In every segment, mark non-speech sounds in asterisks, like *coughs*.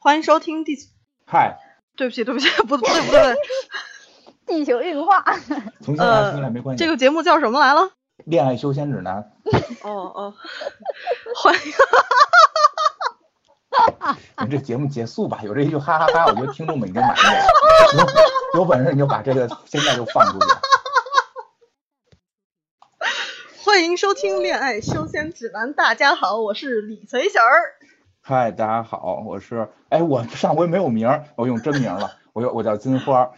欢迎收听第，嗨，对不起，对不起，*laughs* 不不对不对，*laughs* 地球运化，重新来，重新来没关系。这个节目叫什么来了？恋爱修仙指南。*laughs* 哦哦，欢迎。你这节目结束吧，有这一句哈哈哈，我觉得听众们已经满意了。有有本事你就把这个现在就放出去。欢迎收听《恋爱修仙指南》，大家好，我是李随喜儿。嗨，大家好，我是哎，我上回没有名儿，我用真名了，我我叫金花。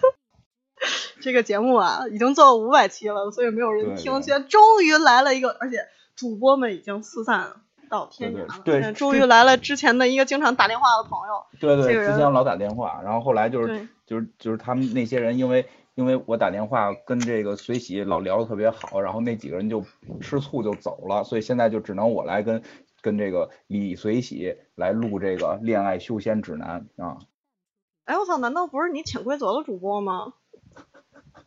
*laughs* 这个节目啊，已经做了五百期了，所以没有人听。现在终于来了一个，而且主播们已经四散到天涯了。对，终于来了之前的一个经常打电话的朋友。对对，之前老打电话，然后后来就是就是就是他们那些人，因为因为我打电话跟这个随喜老聊的特别好，然后那几个人就吃醋就走了，所以现在就只能我来跟跟这个李随喜来录这个恋爱修仙指南啊。哎我操，难道不是你潜规则的主播吗？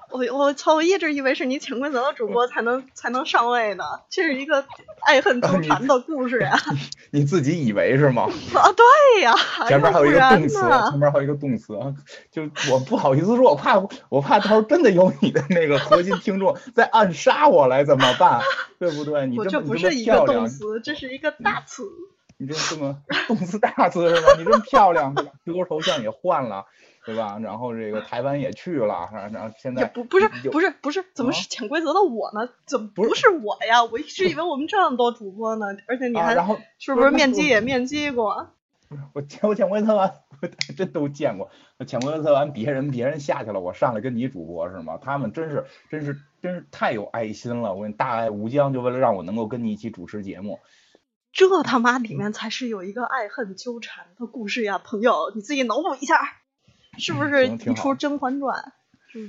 我我操！我一直以为是你潜规则的主播才能才能上位呢，这是一个爱恨纠缠的故事呀。*laughs* 你自己以为是吗？*laughs* 啊，对呀。前面还有一个动词，前面还有一个动词啊，就我不好意思说，我怕我怕到时候真的有你的那个核心听众在暗杀我来怎么办？对不对？你这不是一个动词，这是一个大词。你这这么动词大词是吧？你这么漂亮，*laughs* QQ 头像也换了。对吧？然后这个台湾也去了，然后现在不不是不是不是，怎么是潜规则的我呢？怎么不是我呀？我一直以为我们这么多主播呢，而且你还然后是不是面基也面基过？*laughs* 我潜我潜规则完，我真都见过。潜规则完，别人别人下去了，我上来跟你主播是吗？他们真是真是真是太有爱心了。我跟你大爱无疆，就为了让我能够跟你一起主持节目。这他妈里面才是有一个爱恨纠缠的故事呀，朋友，你自己脑补一下。是不是一出《甄嬛传》？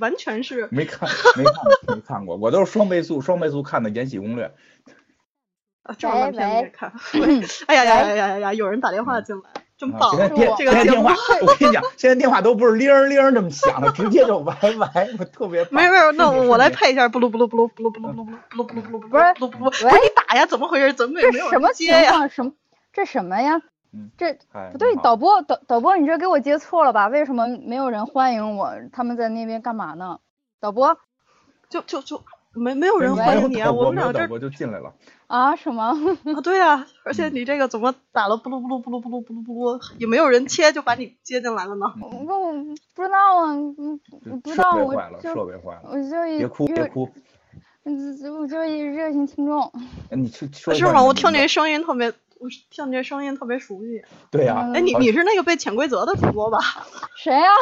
完全是没看，没看，没看过。我都是双倍速，双倍速看的《延禧攻略》。啊，这么看。*laughs* 哎呀呀呀呀呀呀！有人打电话进来，真棒！现在电这个电话，*laughs* 我跟你讲，现在电话都不是铃铃这么响的，直接就喂喂，我特别。没有没有，那我来配一下，不噜不噜不噜不噜不噜不噜不噜不噜不噜不噜不噜不噜。不是你打呀？怎么回事？怎么也没有人接呀？什么？这什么呀？这不对，导播导导播，你这给我接错了吧？为什么没有人欢迎我？他们在那边干嘛呢？导播，就就就没没有人欢迎你啊！我们俩这我就进来了啊？什么？*laughs* 啊，对啊，而且你这个怎么打了布噜布噜布噜布噜布噜布噜，也没有人切就把你接进来了呢？我我不知道啊，嗯，不知道我就设备坏了，我就别哭别哭，嗯，我就一热心听众。你去说是吗？我听你声音特别。我听你这声音特别熟悉。对呀。哎，你你是那个被潜规则的主播吧？*laughs* 谁呀？*laughs*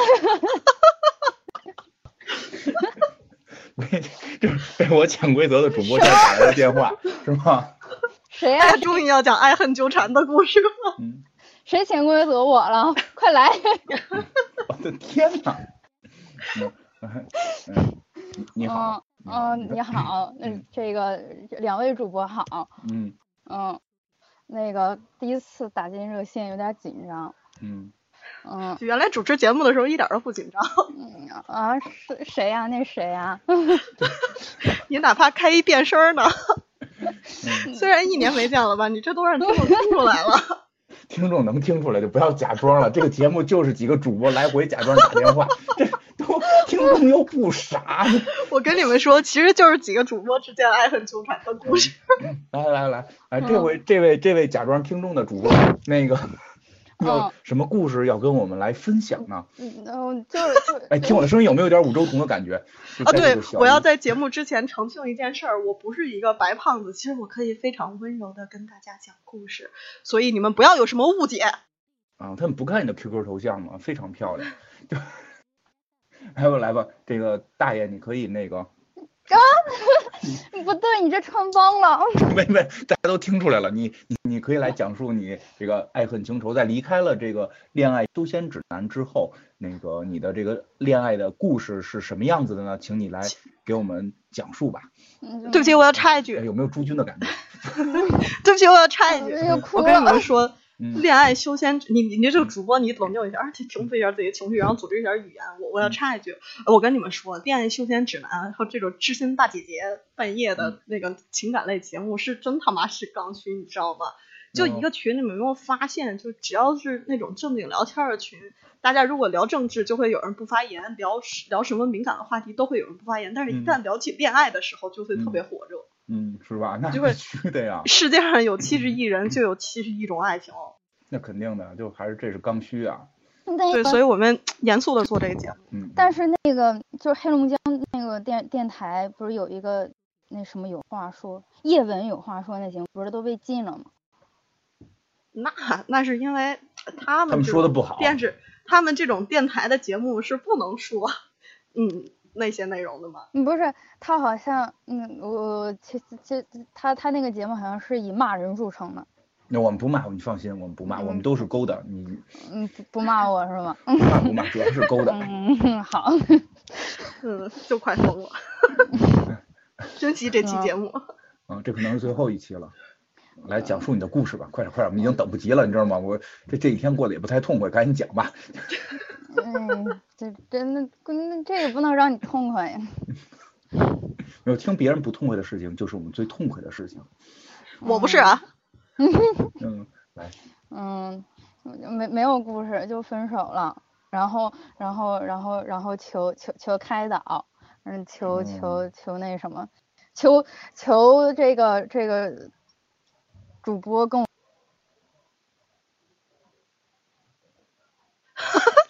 被就是被我潜规则的主播先打来的电话，是吗？*laughs* 谁呀？终于要讲爱恨纠缠的故事了。嗯。谁潜规则我了？快来！我的天哪！嗯，你好。嗯，你好。嗯，这个两位主播好。嗯。嗯。那个第一次打进热线有点紧张，嗯嗯，原来主持节目的时候一点都不紧张，嗯啊是谁呀？那谁呀？*laughs* 你哪怕开一变声呢，*laughs* 虽然一年没见了吧，你这都让听众听出来了。听众能听出来就不要假装了，这个节目就是几个主播来回假装打电话，这都听众又不傻。*laughs* 我跟你们说，其实就是几个主播之间爱恨纠缠的故事。来来来，哎，这回这位这位假装听众的主播，那个。有什么故事要跟我们来分享呢？嗯，就是就哎，听我的声音有没有点五洲同的感觉？啊，对，我要在节目之前澄清一件事儿，我不是一个白胖子，其实我可以非常温柔的跟大家讲故事，所以你们不要有什么误解。啊，他们不看你的 QQ 头像吗？非常漂亮。*laughs* 来吧来吧，这个大爷你可以那个。啊，*laughs* 不对，你这穿帮了。*laughs* 没没，大家都听出来了。你你你可以来讲述你这个爱恨情仇，在离开了这个恋爱修仙指南之后，那个你的这个恋爱的故事是什么样子的呢？请你来给我们讲述吧。*laughs* 对不起，我要插一句。有没有朱军的感觉？对不起，我要插一句。我跟你们说。恋爱修仙，你你你这个主播，你冷静一下，而且平复一下自己的情绪，然后组织一下语言。我我要插一句，我跟你们说，恋爱修仙指南和这种知心大姐姐半夜的那个情感类节目是真他妈是刚需，你知道吗？就一个群，你们有没有发现，就只要是那种正经聊天的群，大家如果聊政治，就会有人不发言；聊聊什么敏感的话题，都会有人不发言。但是，一旦聊起恋爱的时候，就会特别火热。嗯，是吧？那必须的呀。世界上有七十 *laughs* 亿人，就有七十亿种爱情。那肯定的，就还是这是刚需啊。对，所以我们严肃的做这个节目。嗯。但是那个就是黑龙江那个电电台，不是有一个那什么有话说，叶文有话说那节目，不是都被禁了吗？那那是因为他们说的不好。电视他们这种电台的节目是不能说，*laughs* 嗯，那些内容的吗？嗯，不是，他好像，嗯，我其其他他那个节目好像是以骂人著称的。那我们不骂，你放心，我们不骂，我们都是勾的。你嗯，不不骂我是吗？不骂不骂，主要是勾的。嗯，*laughs* 好。嗯，就快疯了。珍惜这期节目。嗯，这可能是最后一期了。来讲述你的故事吧，快点快点，我们已经等不及了，你知道吗？我这这几天过得也不太痛快，赶紧讲吧。*laughs* 嗯，这真的，那这也不能让你痛快呀。没有听别人不痛快的事情，就是我们最痛快的事情。我不是啊。*laughs* 嗯，来。嗯，没没有故事，就分手了，然后然后然后然后求求求开导，嗯，求求求那什么，求求这个这个。主播跟我，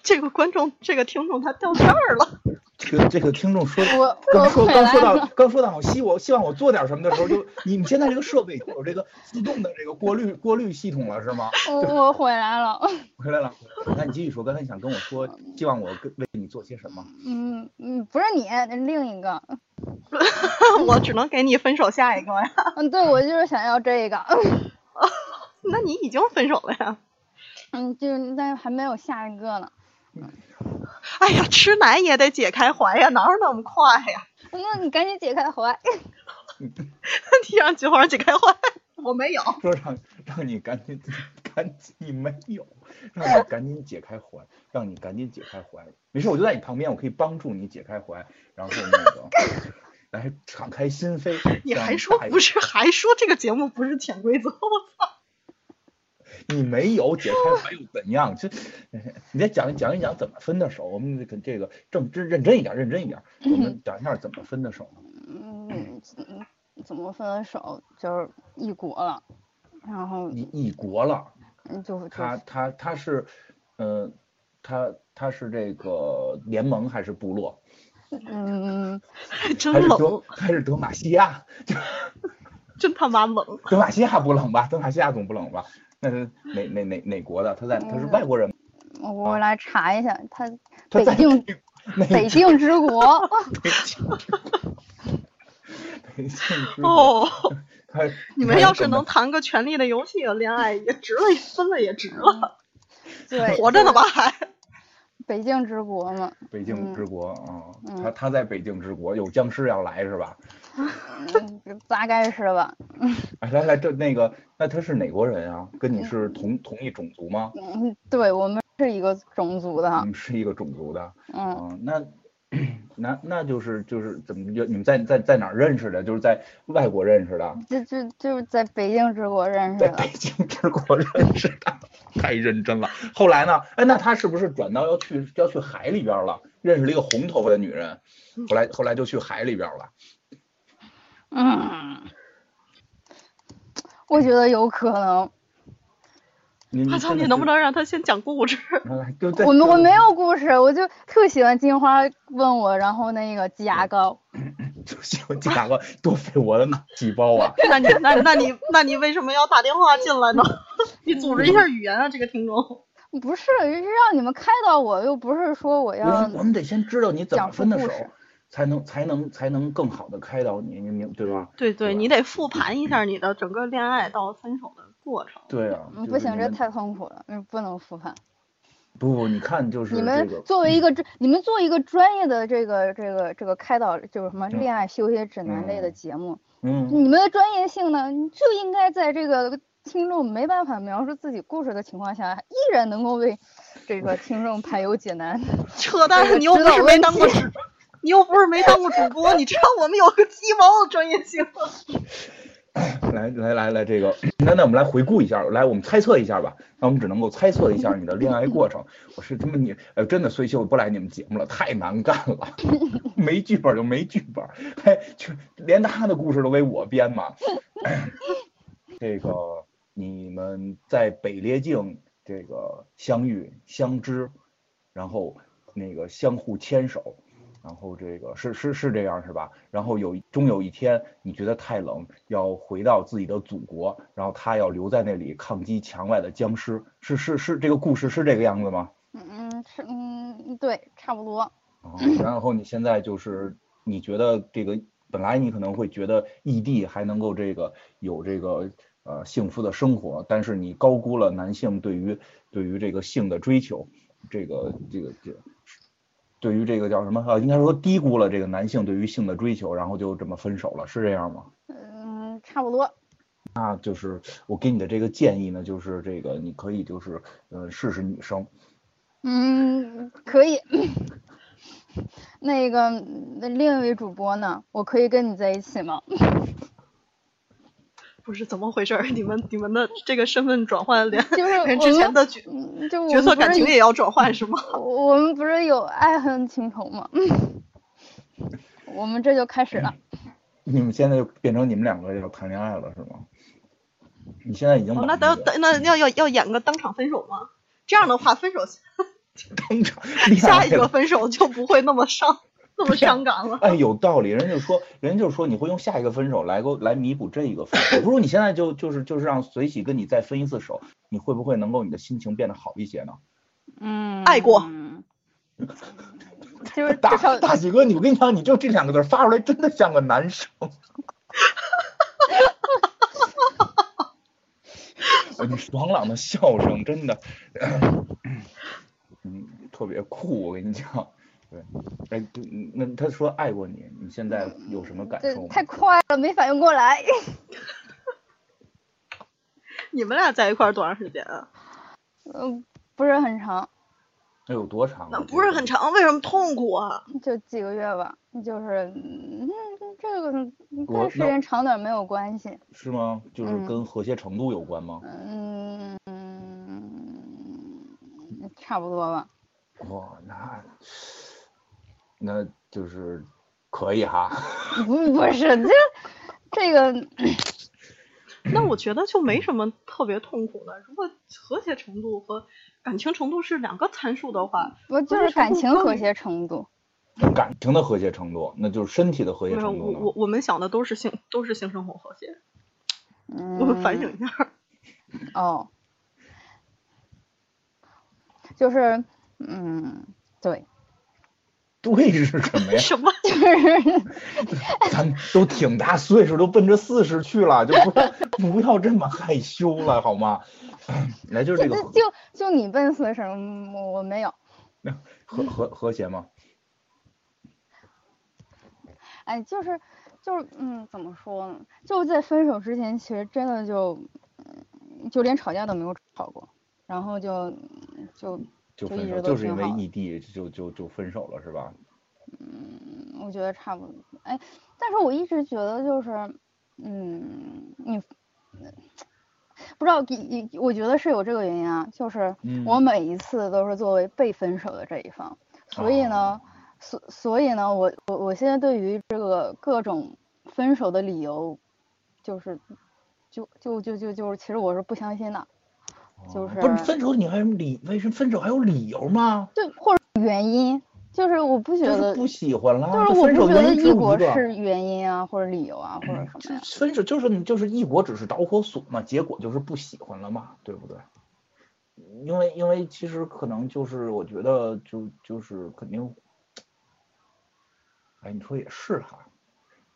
这个观众，这个听众他掉线儿了。*laughs* 这个这个听众说，刚说刚说到刚说到我希我希望我做点什么的时候，就你们现在这个设备有这个自动的这个过滤过滤系统了是吗？我我 *laughs* 回来了。回来了，那你继续说，刚才你想跟我说，希望我跟为你做些什么？嗯嗯，不是你，另一个。*laughs* 我只能给你分手下一个呀。嗯，对，我就是想要这个。那你已经分手了呀？嗯，就但是还没有下一个呢。*laughs* 哎呀，吃奶也得解开怀呀，哪有那么快呀？那你赶紧解开怀。*laughs* 你让菊花解开怀，我没有。说让让你赶紧赶紧，你没有，让你赶紧解开怀，让你赶紧解开怀。没事，我就在你旁边，我可以帮助你解开怀，然后那个来敞开心扉。你还说不是？还说这个节目不是潜规则？我操！你没有解开怀又怎样？这，你再讲一讲一讲怎么分的手？我们跟这个正真认真一点，认真一点。*laughs* 我们讲一下怎么分的手。嗯，怎么分的手？就是异国了，然后异异国了。嗯，就他他他是，呃，他他是这个联盟还是部落？嗯，*laughs* 真冷。还是德玛西亚？*laughs* 真他妈冷。德玛西亚不冷吧？德玛西亚总不冷吧？那是哪哪哪哪国的？他在他是外国人。我来查一下，他北京 *laughs* 北京之国。北京。之国。哦。你们要是能谈个权力的游戏，恋爱也值了，分了也值了。对。活着呢吧还。北京之国嘛。北京之国啊，他他在北京之国，有僵尸要来是吧？*laughs* 大概是吧。来来，这那个，那他是哪国人啊？跟你是同同一种族吗？嗯，对，我们是一个种族的。你们是一个种族的。嗯。那 *clears throat* 那那就是就是怎么就你们在在在哪认识的？就是在外国认识的。就就就是在北京之国认识的。在北京之国认识的，*laughs* 太认真了。后来呢？哎，那他是不是转到要去要去海里边了？认识了一个红头发的女人，后来后来就去海里边了。嗯，我觉得有可能。阿操，你能不能让他先讲故事？*laughs* 我们我没有故事，我就特喜欢金花问我，然后那个挤牙膏。*laughs* 就喜欢挤牙膏，多费我的脑细胞啊！*laughs* 那你那那你那你为什么要打电话进来呢？你组织一下语言啊，这个听众。不是，是让你们开导我，又不是说我要。我们得先知道你怎么分的手。才能才能才能更好的开导你，你明对吧？对对，你得复盘一下你的整个恋爱到分手的过程。对啊，不行，这太痛苦了，不能复盘。不不，你看就是你们作为一个专，你们做一个专业的这个这个这个开导，就是什么恋爱休息指南类的节目，嗯，你们的专业性呢，就应该在这个听众没办法描述自己故事的情况下，依然能够为这个听众排忧解难。扯淡，你又不是没当过师。你又不是没当过主播，你知道我们有个鸡毛的专业性。*laughs* 来来来来，这个，那那我们来回顾一下，来我们猜测一下吧。那我们只能够猜测一下你的恋爱过程。我是他妈你，呃，真的，所以就不来你们节目了，太难干了，*laughs* 没剧本就没剧本，还就连他的故事都给我编嘛。*clears throat* 这个你们在北列境这个相遇相知，然后那个相互牵手。然后这个是是是这样是吧？然后有终有一天你觉得太冷，要回到自己的祖国，然后他要留在那里抗击墙外的僵尸，是是是这个故事是这个样子吗？嗯嗯是嗯对差不多。然后你现在就是你觉得这个本来你可能会觉得异地还能够这个有这个呃幸福的生活，但是你高估了男性对于对于这个性的追求，这个这个这。对于这个叫什么呃，应该说低估了这个男性对于性的追求，然后就这么分手了，是这样吗？嗯，差不多。那就是我给你的这个建议呢，就是这个你可以就是呃试试女生。嗯，可以。*laughs* 那个那另一位主播呢？我可以跟你在一起吗？不是怎么回事？你们你们的这个身份转换连就是 *laughs* 连之前的角角色感情也要转换是吗？*laughs* 我们不是有爱恨情仇吗？*laughs* 我们这就开始了。你们现在就变成你们两个要谈恋爱了是吗？你现在已经那等等那要要要演个当场分手吗？这样的话分手当场下一个分手就不会那么伤。*laughs* 那么伤感了，哎，有道理，人就说，人就说你会用下一个分手来够来弥补这一个分手。不如你现在就就是就是让随喜跟你再分一次手，你会不会能够你的心情变得好一些呢？嗯，爱过，就是大大喜哥，你我跟你讲，你就这两个字发出来，真的像个男生。哈哈哈哈哈哈！你爽朗的笑声真的，*coughs* 嗯，特别酷，我跟你讲。对，哎，那他说爱过你，你现在有什么感受？太快了，没反应过来。*laughs* 你们俩在一块儿多长时间啊？嗯，不是很长。那有多长？那不是很长，为什么痛苦啊？就几个月吧，就是，嗯，这个跟时间长短没有关系。是吗？就是跟和谐程度有关吗？嗯，差不多吧。哇，那。那就是可以哈，*laughs* 不不是这这个，*clears throat* 那我觉得就没什么特别痛苦的。如果和谐程度和感情程度是两个参数的话，不就是感情和谐程度？感情的和谐程度，那就是身体的和谐程度。我我我们想的都是性都是性生活和谐。嗯。我们反省一下。哦。就是嗯，对。对是什么呀？什么？*laughs* 咱都挺大岁数，都奔着四十去了，就不要不要这么害羞了，好吗？来，就是这个。就就你奔四十，我没有。和和和谐吗？哎，就是就是嗯，怎么说呢？就在分手之前，其实真的就就连吵架都没有吵过，然后就就。就分手，就是因为异地就就就分手了，是吧？嗯，我觉得差不多。哎，但是我一直觉得就是，嗯，你不知道，你我觉得是有这个原因啊，就是我每一次都是作为被分手的这一方，所以呢，所所以呢，我我我现在对于这个各种分手的理由，就是就就就就就是，其实我是不相信的。就是不是分手，你还有理？为什么分手还有理由吗？对，或者原因，就是我不觉得不喜欢了。就是我不觉得异国是原因啊，或者理由啊，或者什么。分手就是你就是异国只是导火索嘛，结果就是不喜欢了嘛，对不对？因为因为其实可能就是我觉得就就是肯定，哎，你说也是哈，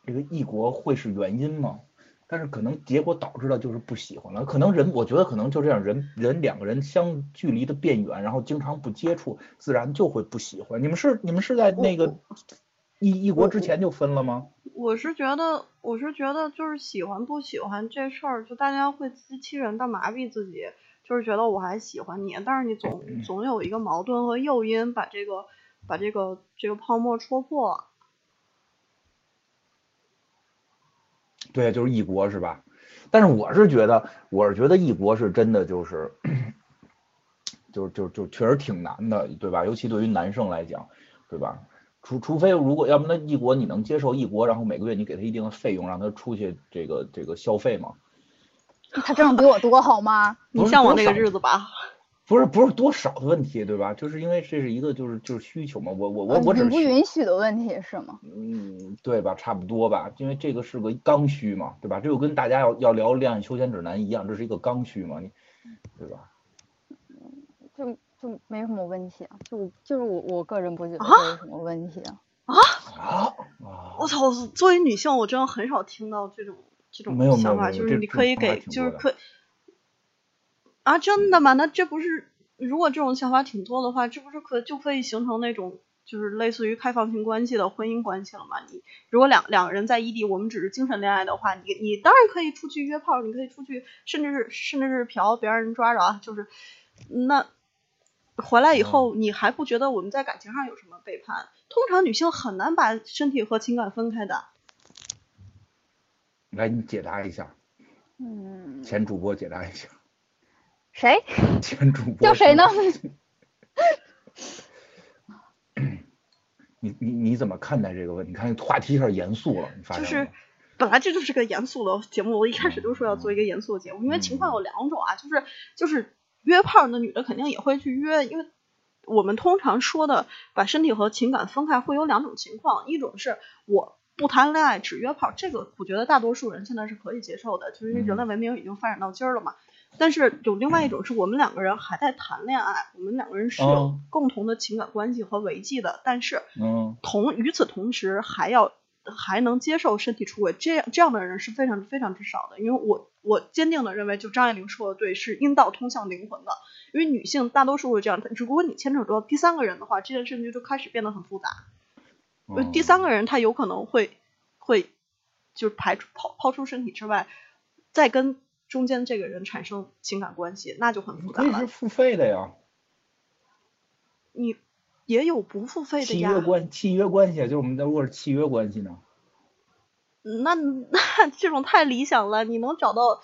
这个异国会是原因吗？但是可能结果导致了就是不喜欢了，可能人我觉得可能就这样，人人两个人相距离的变远，然后经常不接触，自然就会不喜欢。你们是你们是在那个异异国之前就分了吗？我是觉得我是觉得就是喜欢不喜欢这事儿，就大家会自欺欺人的麻痹自己，就是觉得我还喜欢你，但是你总总有一个矛盾和诱因把这个把这个这个泡沫戳破。对，就是异国是吧？但是我是觉得，我是觉得异国是真的就是，*clears throat* 就是就就确实挺难的，对吧？尤其对于男生来讲，对吧？除除非如果要不那异国你能接受异国，然后每个月你给他一定的费用，让他出去这个这个消费吗？他挣的比我多好吗？你向往那个日子吧。不是不是多少的问题，对吧？就是因为这是一个就是就是需求嘛，我我我我只是不允许的问题是吗？嗯，对吧？差不多吧，因为这个是个刚需嘛，对吧？这就跟大家要要聊恋爱休闲指南一样，这是一个刚需嘛，你对吧？就就没什么问题啊，就就是我我个人不觉得有什么问题啊。啊啊！我操！作为女性，我真的很少听到这种这种想法，就是你可以给，就是可。啊，真的吗？那这不是如果这种想法挺多的话，这不是可就可以形成那种就是类似于开放性关系的婚姻关系了吗？你如果两两个人在异地，我们只是精神恋爱的话，你你当然可以出去约炮，你可以出去，甚至是甚至是嫖，别让人抓着啊，就是那回来以后，你还不觉得我们在感情上有什么背叛？通常女性很难把身体和情感分开的。来，你解答一下。嗯。前主播解答一下。谁？前主播叫谁呢？*laughs* 你你你怎么看待这个问题？你看话题有点严肃了，你发现就是本来这就是个严肃的节目，我一开始就说要做一个严肃的节目，因为情况有两种啊，就是就是约炮的女的肯定也会去约，因为我们通常说的把身体和情感分开会有两种情况，一种是我不谈恋爱只约炮，这个我觉得大多数人现在是可以接受的，就是因为人类文明已经发展到今儿了嘛。但是有另外一种是我们两个人还在谈恋爱，我们两个人是有共同的情感关系和维系的，但是同与此同时还要还能接受身体出轨，这样这样的人是非常非常之少的。因为我我坚定的认为，就张爱玲说的对，是阴道通向灵魂的。因为女性大多数会这样，如果你牵扯到第三个人的话，这件事情就开始变得很复杂。第三个人他有可能会会就是排除抛抛出身体之外，再跟。中间这个人产生情感关系，那就很复杂了。可以是付费的呀。你也有不付费的呀契约关契约关系，就是我们如果是契约关系呢？那那这种太理想了，你能找到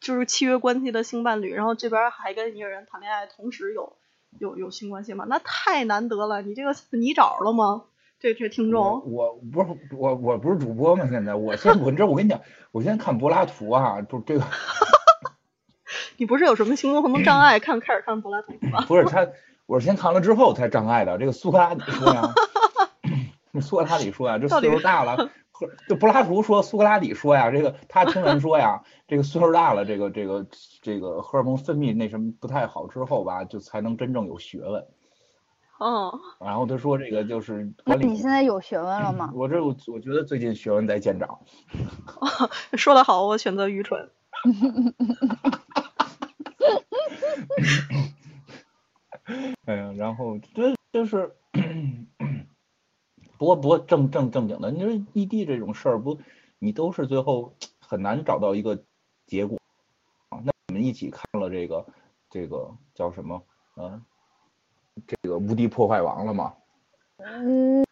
就是契约关系的性伴侣，然后这边还跟一个人谈恋爱，同时有有有性关系吗？那太难得了。你这个你找了吗？这这听众，我不是我我不是主播吗？现在我现我这我跟你讲，我现在看柏拉图啊，就这个。*laughs* *laughs* 你不是有什么行动活动障碍？看开始看柏拉图吗？不是他，我是先看了之后才障碍的。这个苏格拉底说呀，*laughs* 苏格拉底说呀，这岁数大了，就柏拉图说，苏格拉底说呀，这个他听人说呀，这个岁数大了，这个这个这个荷尔蒙分泌那什么不太好之后吧，就才能真正有学问。哦，然后他说这个就是那你现在有学问了吗？我这我我觉得最近学问在见长。*laughs* 说的好，我选择愚蠢。*laughs* 哎呀，然后这就是，不过不过正正正经的，你说异地这种事儿不，你都是最后很难找到一个结果啊。那我们一起看了这个这个叫什么？嗯。这个无敌破坏王了吗？嗯，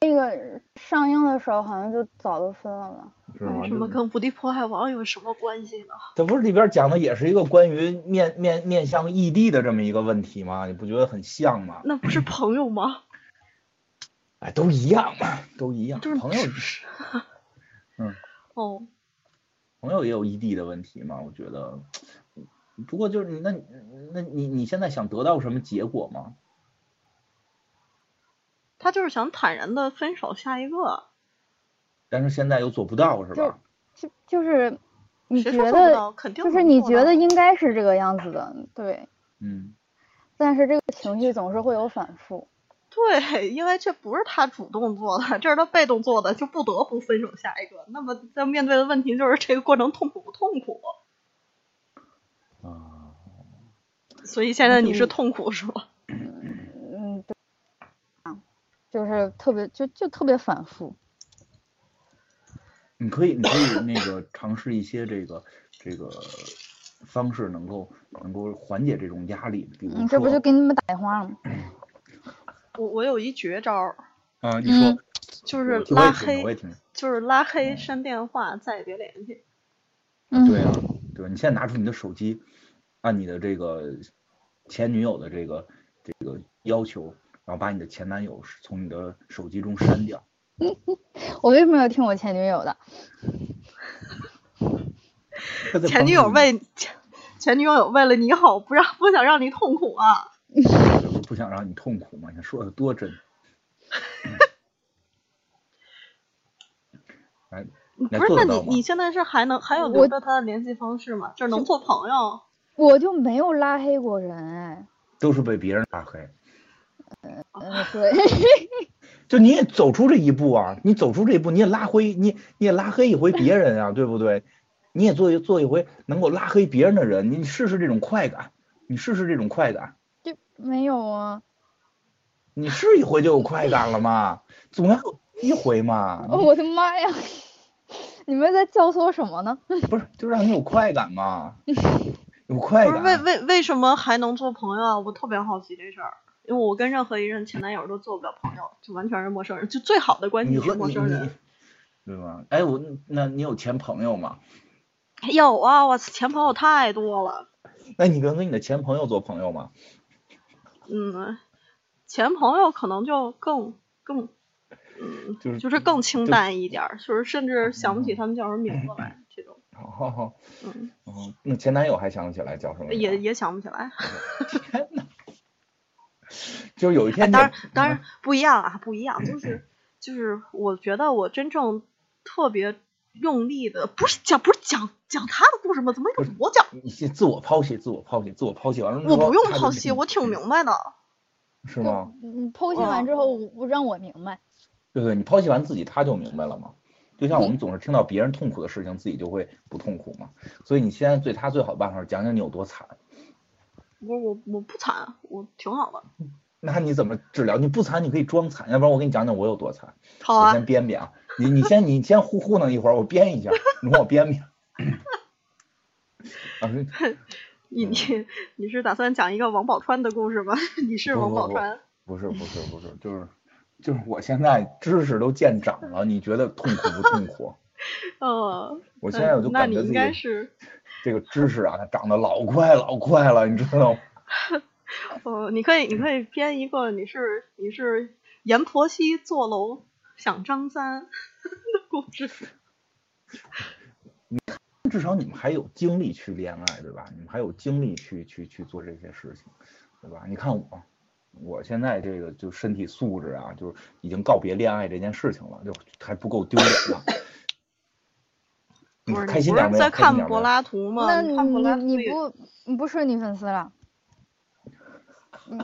那个上映的时候好像就早都分了吧？是吗？什么跟无敌破坏王有什么关系呢？这不是里边讲的也是一个关于面面面向异地的这么一个问题吗？你不觉得很像吗？那不是朋友吗？哎，都一样嘛，都一样。就是朋友。嗯。哦。朋友也有异地的问题嘛？我觉得。不过就是你那，那你你现在想得到什么结果吗？他就是想坦然的分手，下一个。但是现在又做不到，是吧？就就是你觉得，就是你觉得应该是这个样子的，对。嗯。但是这个情绪总是会有反复。对，因为这不是他主动做的，这是他被动做的，就不得不分手下一个。那么在面对的问题就是这个过程痛苦不痛苦？啊。所以现在你是痛苦是吧？就是特别就就特别反复。你可以你可以那个尝试一些这个这个方式，能够能够缓解这种压力，比如说。这不就给你们打电话了吗？我我有一绝招。啊，你说。就是拉黑，就是拉黑删电话，再也别联系。对啊，对吧？你现在拿出你的手机，按你的这个前女友的这个这个要求，然后把你的前男友从你的手机中删掉。*laughs* 我为什么要听我前女友的？前女友为前前女友为了你好，不让不想让你痛苦啊。*laughs* 不想让你痛苦吗？你说的多真。哎，不是？那你你现在是还能还有留着他的联系方式吗？就是能做朋友？我就没有拉黑过人哎。都是被别人拉黑。嗯对。*laughs* 就你也走出这一步啊！你走出这一步，你也拉黑你你也拉黑一回别人啊，*laughs* 对不对？你也做一做一回能够拉黑别人的人，你试试这种快感，你试试这种快感。就没有啊。你试一回就有快感了吗？*laughs* 总要有一回嘛。我的妈呀！你们在教唆什么呢？不是，就让你有快感嘛。有快感。不是为为为什么还能做朋友啊？我特别好奇这事儿。因为我跟任何一任前男友都做不了朋友，就完全是陌生人，就最好的关系是陌生人，对吧？哎，我那你有前朋友吗？有啊，我前朋友太多了。那你跟跟你的前朋友做朋友吗？嗯，前朋友可能就更更，嗯，就是就是更清淡一点，就是甚至想不起他们叫什么名字来这种。哦，嗯，哦，那前男友还想不起来叫什么？也也想不起来。天呐。*laughs* 就有一天，当然当然不一样啊，不一样，就是就是，我觉得我真正特别用力的，不是讲不是讲讲他的故事吗？怎么又我讲？你先自我剖析，自我剖析，自我剖析完了。我不用剖析，我挺明白的。是吗？你剖析完之后，我让我明白。对对，你剖析完自己，他就明白了嘛。就像我们总是听到别人痛苦的事情，自己就会不痛苦嘛。所以你现在对他最好的办法是讲讲你有多惨。我我我不惨，我挺好的。*laughs* 那你怎么治疗？你不惨，你可以装惨，要不然我给你讲讲我有多惨。好啊。我先编编啊，你你先你先糊糊弄一会儿，我编一下，你帮我编编。*coughs* 啊，*laughs* 你你你是打算讲一个王宝钏的故事吗？*laughs* 你是王宝钏？不是不是不是，就是就是我现在知识都见长了，你觉得痛苦不痛苦？哦。我现在我就感觉自己这个知识啊，它长得老快老快了，你知道吗？*laughs* 哦，你可以，你可以编一个，你是你是阎婆惜坐楼想张三的故事。你 *laughs* 至少你们还有精力去恋爱，对吧？你们还有精力去去去做这些事情，对吧？你看我，我现在这个就身体素质啊，就是已经告别恋爱这件事情了，就还不够丢脸吗？不是，开心点在看柏拉图吗？那你你不你不是女粉丝了？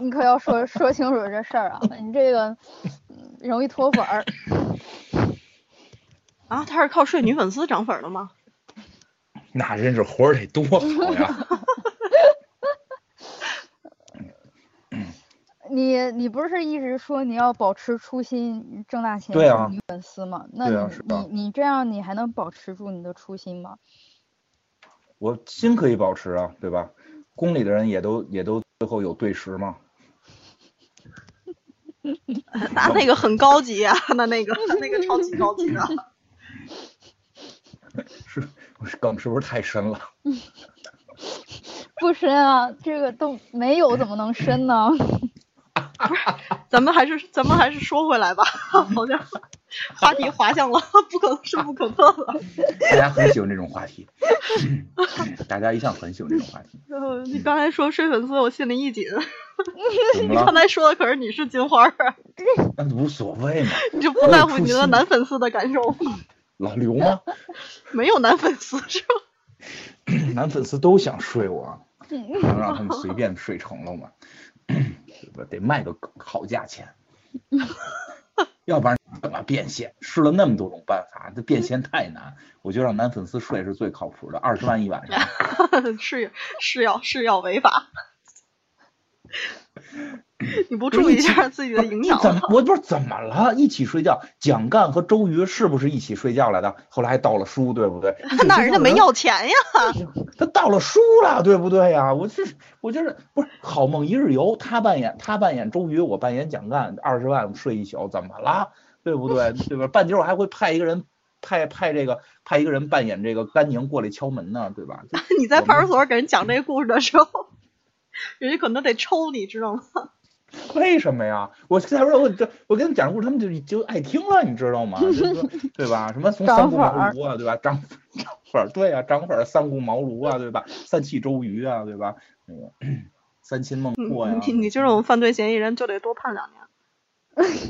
你可要说 *laughs* 说清楚这事儿啊！你这个容易脱粉儿。啊，他是靠睡女粉丝涨粉的吗？那真是活儿得多好呀！*laughs* 你你不是一直说你要保持初心，挣大钱对啊粉丝嘛？那你你你这样你还能保持住你的初心吗？我心可以保持啊，对吧？宫里的人也都也都。最后有对食吗？*laughs* 那那个很高级啊，那那个那个超级高级的。*laughs* 是，梗是不是太深了？*laughs* 不深啊，这个都没有，怎么能深呢？不是，咱们还是咱们还是说回来吧，*laughs* 好像。话题滑向了 *laughs* 不可是不可测了。大家很喜欢这种话题，*laughs* 大家一向很喜欢这种话题。你刚才说睡粉丝，我心里一紧。你刚才说的可是你是金花啊。那无所谓嘛。你就不在乎你的男粉丝的感受吗？老刘吗？没有男粉丝是吧？男粉丝都想睡我，能让他们随便睡成了吗？得卖个好价钱。*laughs* 要不然怎么变现？试了那么多种办法，这变现太难。我觉得让男粉丝睡是最靠谱的，二十万一晚上。*laughs* 是是要是要违法。*laughs* 你不注意一下自己的营养？怎么我不是怎么了？一起睡觉，蒋干和周瑜是不是一起睡觉来的？后来还盗了书，对不对？那人家没要钱呀？*laughs* 他盗了书了，对不对呀？我是我就是不是好梦一日游，他扮演他扮演周瑜，我扮演蒋干，二十万睡一宿，怎么了？对不对？对吧？半截我还会派一个人派派这个派一个人扮演这个甘宁过来敲门呢，对吧？*laughs* 你在派出所给人讲这个故事的时候，人家可能得抽你，知道吗？*laughs* 为什么呀？我他说我这我给他们讲故事，他们就就爱听了，你知道吗？*laughs* 对吧？什么从三顾茅庐啊，对吧？涨涨 *laughs* 粉对啊，涨粉三顾茅庐啊，对吧？三气周瑜啊，对吧？那个 *clears throat* 三擒孟获呀。你你这种犯罪嫌疑人就得多判两年。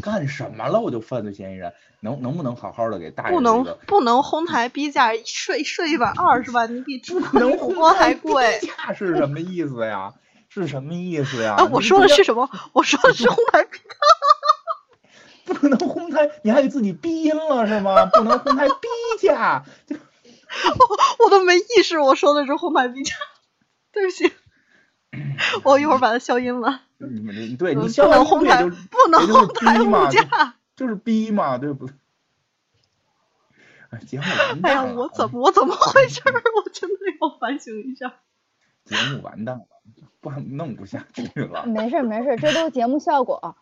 干什么了？我就犯罪嫌疑人，能能不能好好的给大爷？不能不能哄抬逼价，睡睡一晚二十万，你比吃火锅还贵。逼价是什么意思呀？是什么意思呀？啊，我说的是什么？我说的是哄抬逼，*laughs* 不能哄抬，你还给自己逼音了是吗？不能哄抬逼价，*laughs* 我我都没意识，我说的是红牌逼价，*laughs* 对不起，我一会儿把它消音了。你对你不能哄抬，不能哄抬物价，就是逼嘛，对不？哎，节目完蛋了！哎呀，我怎么我怎么回事？我真的要反省一下。节目完蛋了。不弄不下去了。没事没事，这都是节目效果。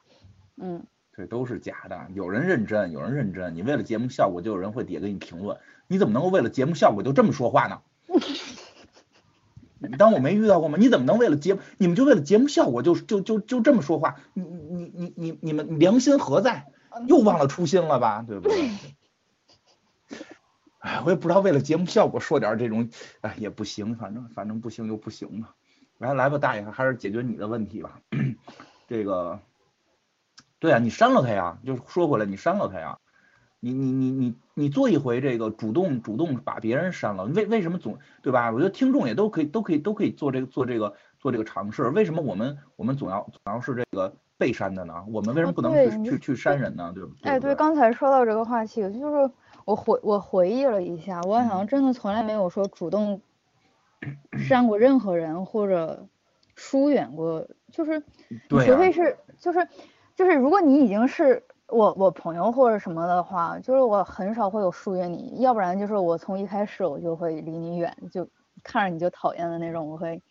嗯，这都是假的。有人认真，有人认真。你为了节目效果，就有人会底下给你评论。你怎么能够为了节目效果就这么说话呢？*laughs* 你当我没遇到过吗？你怎么能为了节，你们就为了节目效果就就就就这么说话？你你你你你们良心何在？又忘了初心了吧？对不对？*laughs* 哎，我也不知道为了节目效果说点这种，哎也不行，反正反正不行就不行了。来来吧，大爷，还是解决你的问题吧。这个，对啊，你删了他呀。就说回来，你删了他呀。你你你你你做一回这个主动主动把别人删了，为为什么总对吧？我觉得听众也都可以都可以都可以做这个做这个做这个尝试。为什么我们我们总要总要是这个被删的呢？我们为什么不能去去去删人呢？对不对？哎，对，刚才说到这个话题，就是我回我回忆了一下，我好像真的从来没有说主动。删过任何人或者疏远过，就是除非是就是就是如果你已经是我我朋友或者什么的话，就是我很少会有疏远你，要不然就是我从一开始我就会离你远，就看着你就讨厌的那种，我会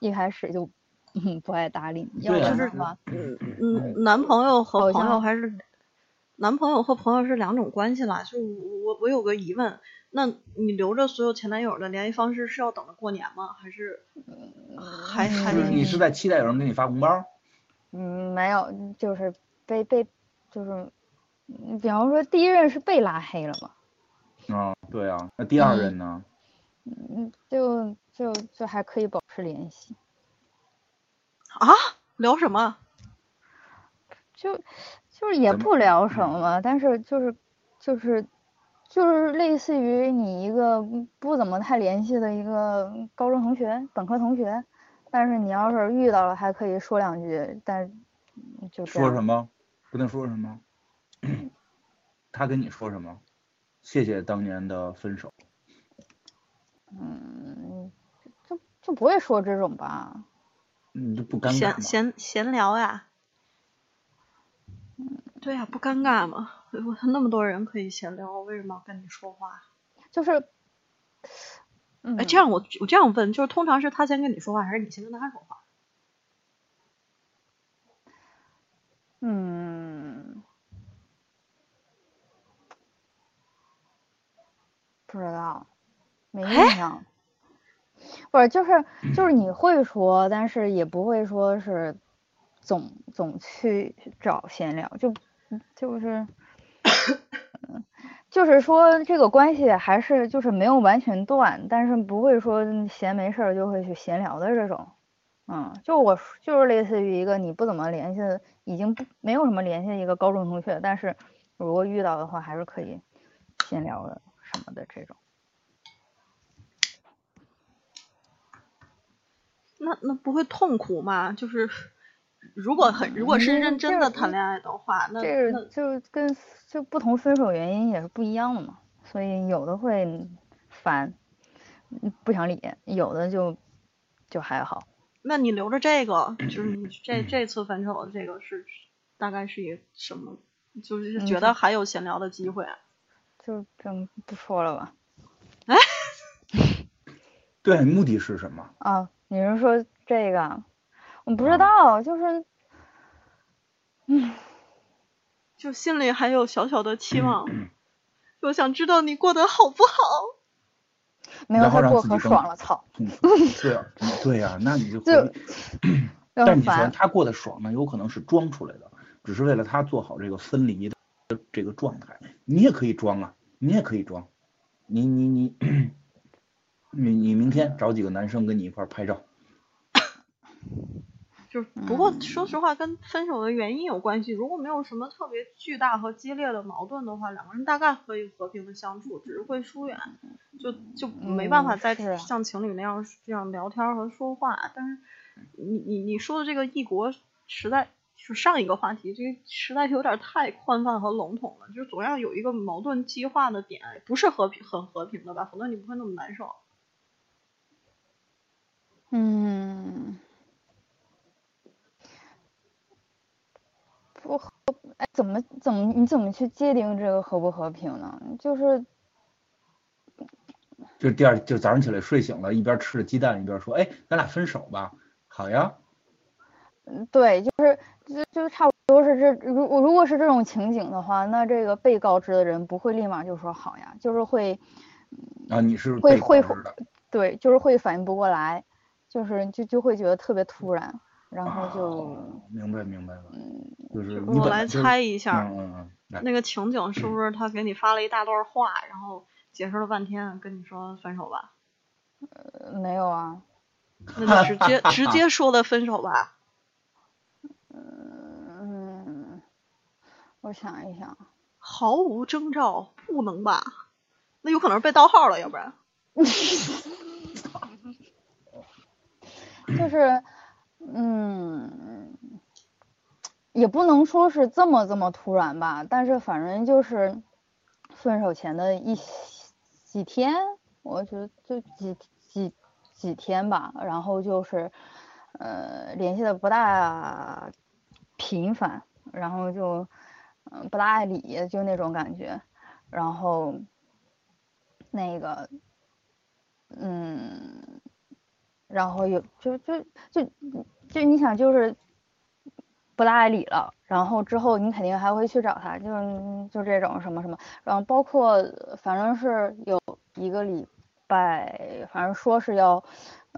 一开始就不爱搭理你。要不然的话，嗯嗯，男朋友和朋友还是男朋友和朋友是两种关系啦。就我我有个疑问。那你留着所有前男友的联系方式是要等着过年吗？还是还还是你是在期待有人给你发红包？嗯，没有，就是被被就是，比方说第一任是被拉黑了嘛。啊，对啊，那第二任呢？嗯，就就就还可以保持联系。啊？聊什么？就就是也不聊什么，但是就是就是。就是类似于你一个不怎么太联系的一个高中同学、本科同学，但是你要是遇到了，还可以说两句，但就说什么？不能说什么？*clears throat* 他跟你说什么？谢谢当年的分手。嗯，就就不会说这种吧？你就不尴尬闲闲闲聊呀。对呀，不尴尬吗？我那么多人可以闲聊，为什么要跟你说话？就是，哎，这样我我这样问，就是通常是他先跟你说话，还是你先跟他说话？嗯，不知道，没印象。不是，就是就是你会说，但是也不会说是总总去找闲聊，就。就是，就是说这个关系还是就是没有完全断，但是不会说闲没事儿就会去闲聊的这种，嗯，就我就是类似于一个你不怎么联系，已经不没有什么联系的一个高中同学，但是如果遇到的话还是可以闲聊的什么的这种。那那不会痛苦吗？就是。如果很，如果是认真的谈恋爱的话，那这个就跟就不同分手原因也是不一样的嘛。所以有的会烦，不想理；有的就就还好。那你留着这个，就是你 *clears throat* 这这次分手的这个是大概是一什么？就是觉得还有闲聊的机会。就就不说了吧。哎。*laughs* 对，目的是什么？啊，你是说这个？我不知道，就是，嗯，就心里还有小小的期望，*clears throat* 就想知道你过得好不好。没有他过可爽了，操！对啊，对呀，那你就就。*clears throat* 但你说他过得爽呢，有可能是装出来的，只是为了他做好这个分离的这个状态。你也可以装啊，你也可以装。你你你，你 *clears throat* 你明天找几个男生跟你一块拍照。*laughs* 就是，不过说实话，跟分手的原因有关系。如果没有什么特别巨大和激烈的矛盾的话，两个人大概可以和平的相处，只是会疏远，就就没办法再像情侣那样这样聊天和说话。但是，你你你说的这个异国，实在就上一个话题，这个实在是有点太宽泛和笼统了。就是总要有一个矛盾激化的点，不是和平很和平的吧？否则你不会那么难受。嗯。不和哎，怎么怎么你怎么去界定这个和不和平呢？就是，就第二就早上起来睡醒了，一边吃着鸡蛋一边说，哎，咱俩分手吧，好呀。嗯，对，就是就就差不多是这如如果是这种情景的话，那这个被告知的人不会立马就说好呀，就是会啊，你是会会对，就是会反应不过来，就是就就会觉得特别突然。然后就明白明白了，就是我来猜一下，嗯嗯嗯，那个情景是不是他给你发了一大段话，然后解释了半天，跟你说分手吧？呃，没有啊，*laughs* 那就直接直接说的分手吧？*laughs* 嗯，我想一想，毫无征兆，不能吧？那有可能是被盗号了，要不然？*laughs* 就是。嗯，也不能说是这么这么突然吧，但是反正就是分手前的一几天，我觉得就几几几天吧，然后就是呃联系的不大频繁，然后就嗯不大爱理，就那种感觉，然后那个嗯。然后有就就就就你想就是不大爱理了，然后之后你肯定还会去找他，就就这种什么什么，然后包括反正是有一个礼拜，反正说是要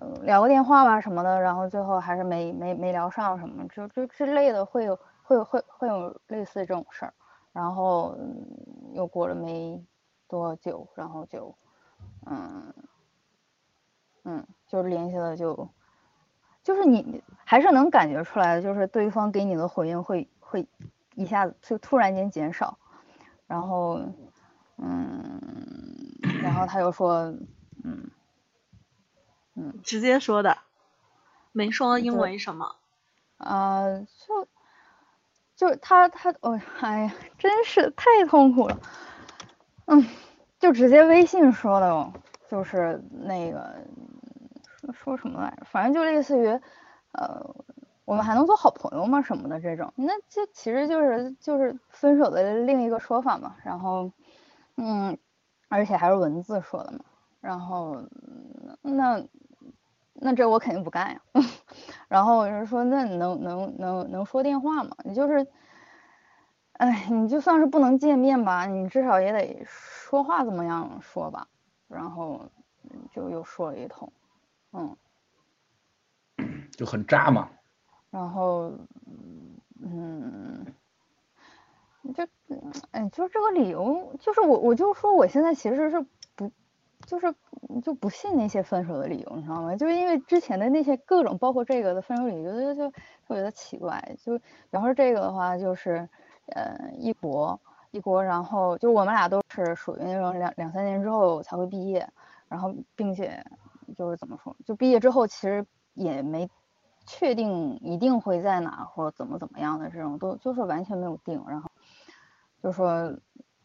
嗯聊个电话吧什么的，然后最后还是没没没聊上什么，就就之类的会有会有会会有类似这种事儿，然后又过了没多久，然后就嗯。嗯，就是联系了就，就是你还是能感觉出来的，就是对方给你的回应会会一下子就突然间减少，然后嗯，然后他又说嗯嗯，直接说的，没说因为什么，啊，就就他他哦，哎呀，真是太痛苦了，嗯，就直接微信说的哦。就是那个说什么来着，反正就类似于，呃，我们还能做好朋友吗？什么的这种，那这其实就是就是分手的另一个说法嘛。然后，嗯，而且还是文字说的嘛。然后，那那这我肯定不干呀。*laughs* 然后我就说，那你能能能能说电话吗？你就是，哎，你就算是不能见面吧，你至少也得说话怎么样说吧。然后就又说了一通，嗯，*clears throat* 就很渣嘛。然后，嗯，就，哎，就是这个理由，就是我，我就说我现在其实是不，就是就不信那些分手的理由，你知道吗？就是因为之前的那些各种，包括这个的分手理由，就就特别的奇怪。就比方说这个的话，就是呃，一国。一国，然后就我们俩都是属于那种两两三年之后才会毕业，然后并且就是怎么说，就毕业之后其实也没确定一定会在哪或怎么怎么样的这种，都就是完全没有定，然后就说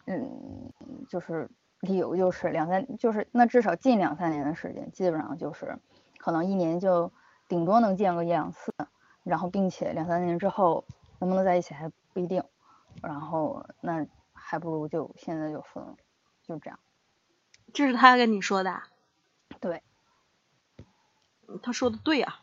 嗯，就是理由就是两三，就是那至少近两三年的时间，基本上就是可能一年就顶多能见个一两次，然后并且两三年之后能不能在一起还不一定，然后那。还不如就现在就分了，就这样。这是他跟你说的？对。他说的对 *laughs* *coughs* 呀。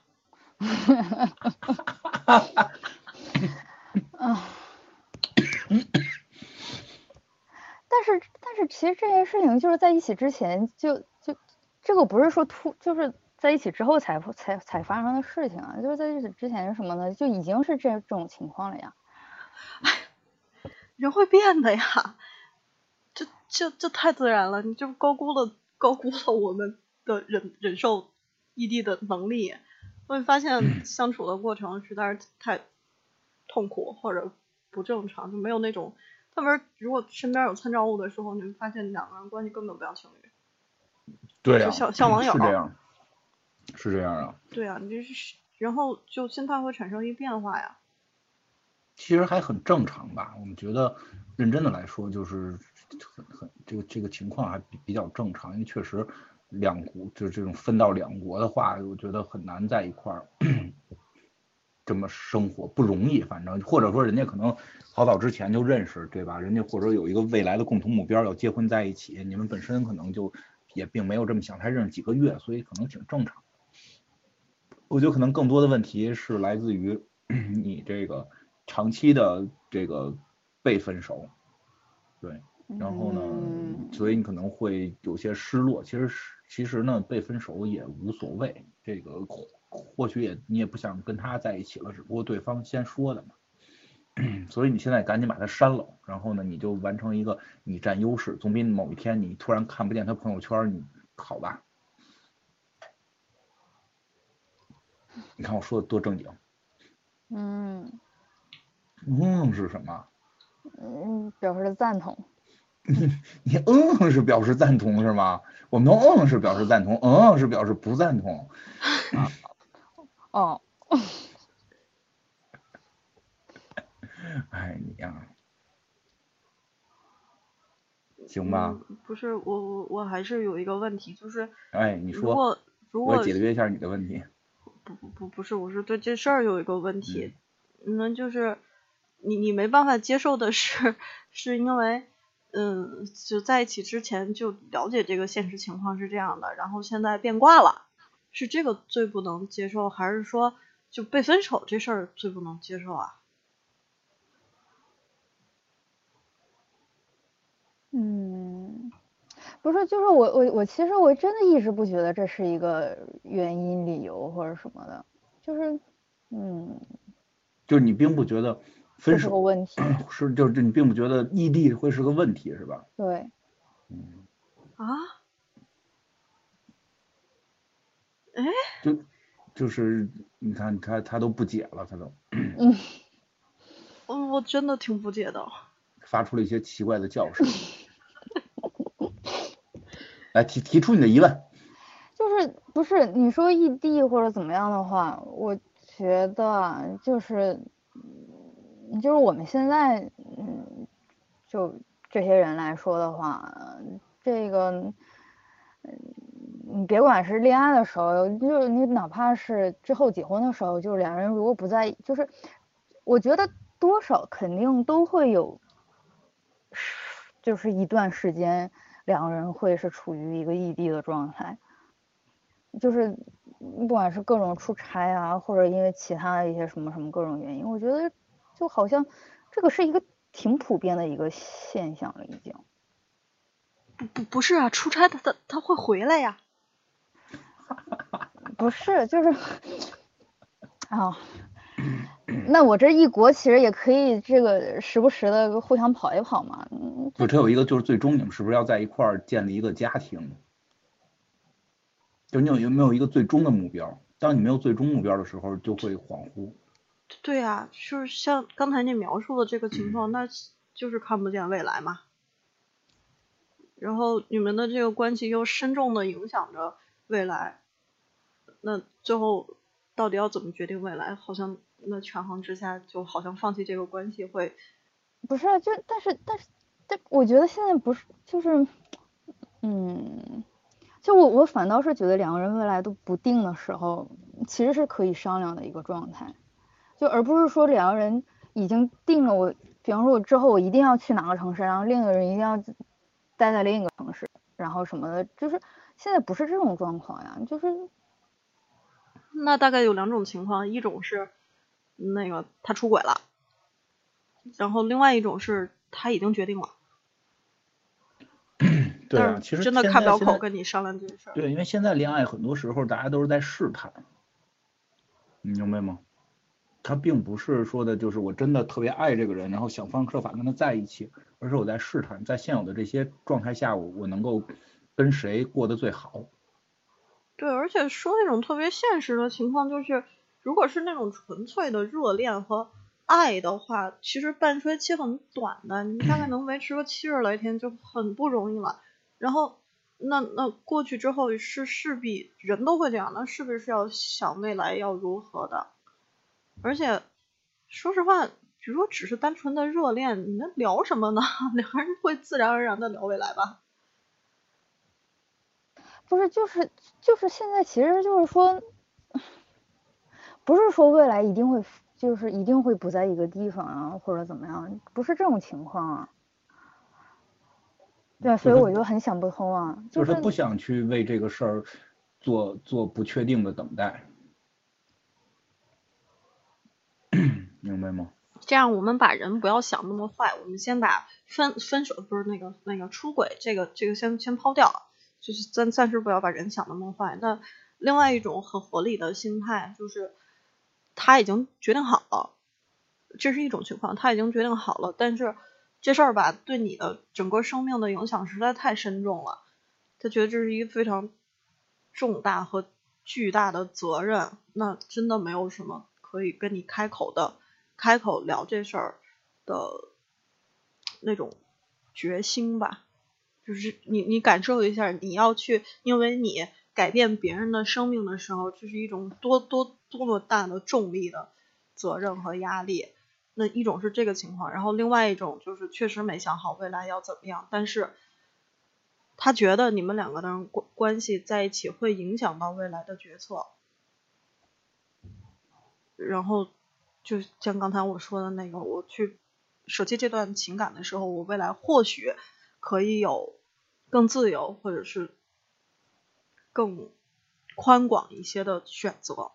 但是但是其其实这件事情就是在一起之前就就这个不是说突就是在一起之后才才才发生的事情啊，就是在一起之前是什么呢？就已经是这这种情况了呀。人会变的呀，这这这太自然了，你就高估了高估了我们的忍忍受异地的能力。会发现相处的过程实在是太痛苦或者不正常，就没有那种特别如果身边有参照物的时候，你会发现两个人关系根本不像情侣。对啊，像像网友是这样，是这样啊。对啊，你就是然后就心态会产生一变化呀。其实还很正常吧，我们觉得认真的来说，就是很很这个这个情况还比比较正常，因为确实。两国就这种分到两国的话，我觉得很难在一块儿这么生活，不容易。反正或者说人家可能好早之前就认识，对吧？人家或者有一个未来的共同目标，要结婚在一起。你们本身可能就也并没有这么想，才认识几个月，所以可能挺正常。我觉得可能更多的问题是来自于 *clears throat* 你这个长期的这个被分手，对。然后呢，所以你可能会有些失落。其实，其实呢，被分手也无所谓。这个或许也你也不想跟他在一起了，只不过对方先说的嘛。*clears throat* 所以你现在赶紧把他删了，然后呢，你就完成一个你占优势，总比某一天你突然看不见他朋友圈你好吧？你看我说的多正经。嗯。嗯是什么？嗯，表示赞同。*laughs* 你嗯是表示赞同是吗？我们嗯是表示赞同，嗯是表示不赞同。哦。*laughs* 哎你呀，行吧。不是我我我还是有一个问题，就是。哎，你说。如果如果解决一下你的问题。不不不不是，我是对这事儿有一个问题，那就是你你没办法接受的是，*laughs* 是因为。嗯，就在一起之前就了解这个现实情况是这样的，然后现在变卦了，是这个最不能接受，还是说就被分手这事儿最不能接受啊？嗯，不是，就是我我我其实我真的一直不觉得这是一个原因、理由或者什么的，就是嗯，就是你并不觉得。分手问题 *clears throat* 是，就是你并不觉得异地会是个问题，是吧？对。嗯。啊？哎？就就是你看他他都不解了，他都。嗯。我我真的挺不解的。发出了一些奇怪的叫声。来提提出你的疑问。就是不是你说异地或者怎么样的话，我觉得就是。就是我们现在，嗯，就这些人来说的话，这个，嗯，你别管是恋爱的时候，就是你哪怕是之后结婚的时候，就是两人如果不在，就是我觉得多少肯定都会有，就是一段时间两个人会是处于一个异地的状态，就是不管是各种出差啊，或者因为其他的一些什么什么各种原因，我觉得。就好像这个是一个挺普遍的一个现象了，已经。不不不是啊，出差他他他会回来呀。*laughs* 不是，就是啊，那我这一国其实也可以这个时不时的互相跑一跑嘛。就只有一个，就是最终你们是不是要在一块儿建立一个家庭？就你有有没有一个最终的目标？当你没有最终目标的时候，就会恍惚。对呀，就是像刚才你描述的这个情况，那就是看不见未来嘛。然后你们的这个关系又深重的影响着未来，那最后到底要怎么决定未来？好像那权衡之下，就好像放弃这个关系会。不是，就但是但是但我觉得现在不是，就是，嗯，就我我反倒是觉得两个人未来都不定的时候，其实是可以商量的一个状态。就而不是说两个人已经定了，我比方说我之后我一定要去哪个城市，然后另一个人一定要待在另一个城市，然后什么的，就是现在不是这种状况呀，就是那大概有两种情况，一种是那个他出轨了，然后另外一种是他已经决定了。*clears throat* 对啊，其实真的开不了口跟你商量这事儿。对，因为现在恋爱很多时候大家都是在试探，你明白吗？他并不是说的就是我真的特别爱这个人，然后想方设法跟他在一起，而是我在试探，在现有的这些状态下，我我能够跟谁过得最好。对，而且说那种特别现实的情况，就是如果是那种纯粹的热恋和爱的话，其实半衰期很短的，你大概能维持个七十来天就很不容易了。然后那那过去之后是势必人都会这样，那势必是要想未来要如何的。而且说实话，如果只是单纯的热恋，你们聊什么呢？两个人会自然而然的聊未来吧。不是，就是就是现在，其实就是说，不是说未来一定会，就是一定会不在一个地方啊，或者怎么样，不是这种情况啊。对，所以我就很想不通啊。就是不想去为这个事儿做做不确定的等待，明白吗？这样，我们把人不要想那么坏，我们先把分分手不是那个那个出轨这个这个先先抛掉。就是暂暂时不要把人想那么坏。那另外一种很合理的心态就是，他已经决定好了，这是一种情况，他已经决定好了。但是这事儿吧，对你的整个生命的影响实在太深重了，他觉得这是一个非常重大和巨大的责任。那真的没有什么可以跟你开口的，开口聊这事儿的那种决心吧。就是你，你感受一下，你要去，因为你改变别人的生命的时候，这是一种多多多么大的重力的责任和压力。那一种是这个情况，然后另外一种就是确实没想好未来要怎么样，但是他觉得你们两个的关关系在一起会影响到未来的决策。然后就像刚才我说的那个，我去舍弃这段情感的时候，我未来或许。可以有更自由或者是更宽广一些的选择。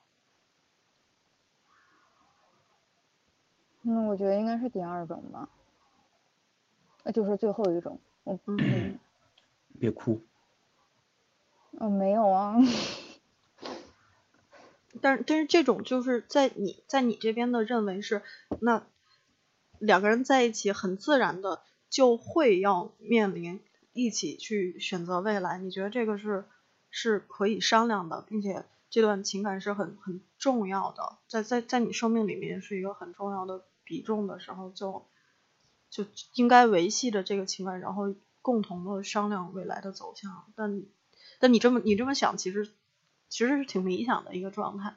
那我觉得应该是第二种吧，那就是最后一种。我嗯。*clears throat* 别哭。哦，没有啊。但是但是这种就是在你在你这边的认为是，那两个人在一起很自然的。就会要面临一起去选择未来，你觉得这个是是可以商量的，并且这段情感是很很重要的，在在在你生命里面是一个很重要的比重的时候，就就应该维系着这个情感，然后共同的商量未来的走向。但但你这么你这么想，其实其实是挺理想的一个状态。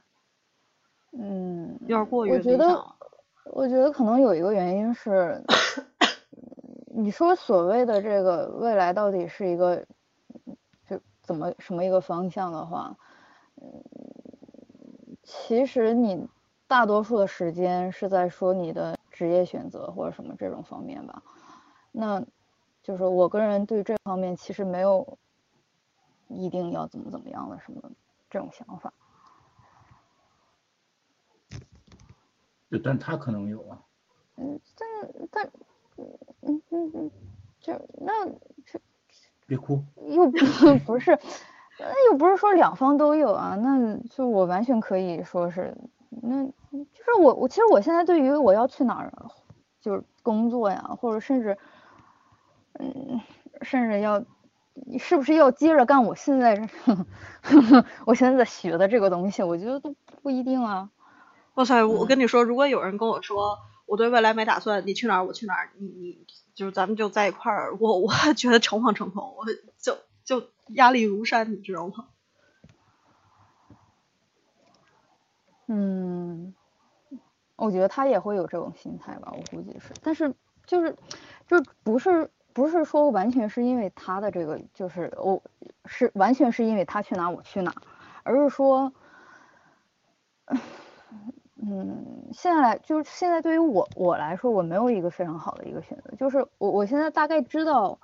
嗯，有点过于理想。我觉得可能有一个原因是。*laughs* 你说所谓的这个未来到底是一个就怎么什么一个方向的话，嗯，其实你大多数的时间是在说你的职业选择或者什么这种方面吧。那就是我个人对这方面其实没有一定要怎么怎么样的什么这种想法。就但他可能有啊。嗯，但但。嗯嗯嗯，就那这别哭，又不 *laughs* 不是，那又不是说两方都有啊，那就我完全可以说是，那就是我我其实我现在对于我要去哪儿，就是工作呀，或者甚至，嗯，甚至要是不是要接着干我现在 *laughs* 我现在在学的这个东西，我觉得都不一定啊。哇塞，我跟你说，如果有人跟我说。我对未来没打算，你去哪儿我去哪儿，你你就是咱们就在一块儿，我我觉得诚惶诚恐，我就就压力如山，你知道吗？嗯，我觉得他也会有这种心态吧，我估计是，但是就是就不是不是说完全是因为他的这个，就是我是完全是因为他去哪我去哪，而是说。*laughs* 嗯，现在来就是现在对于我我来说，我没有一个非常好的一个选择，就是我我现在大概知道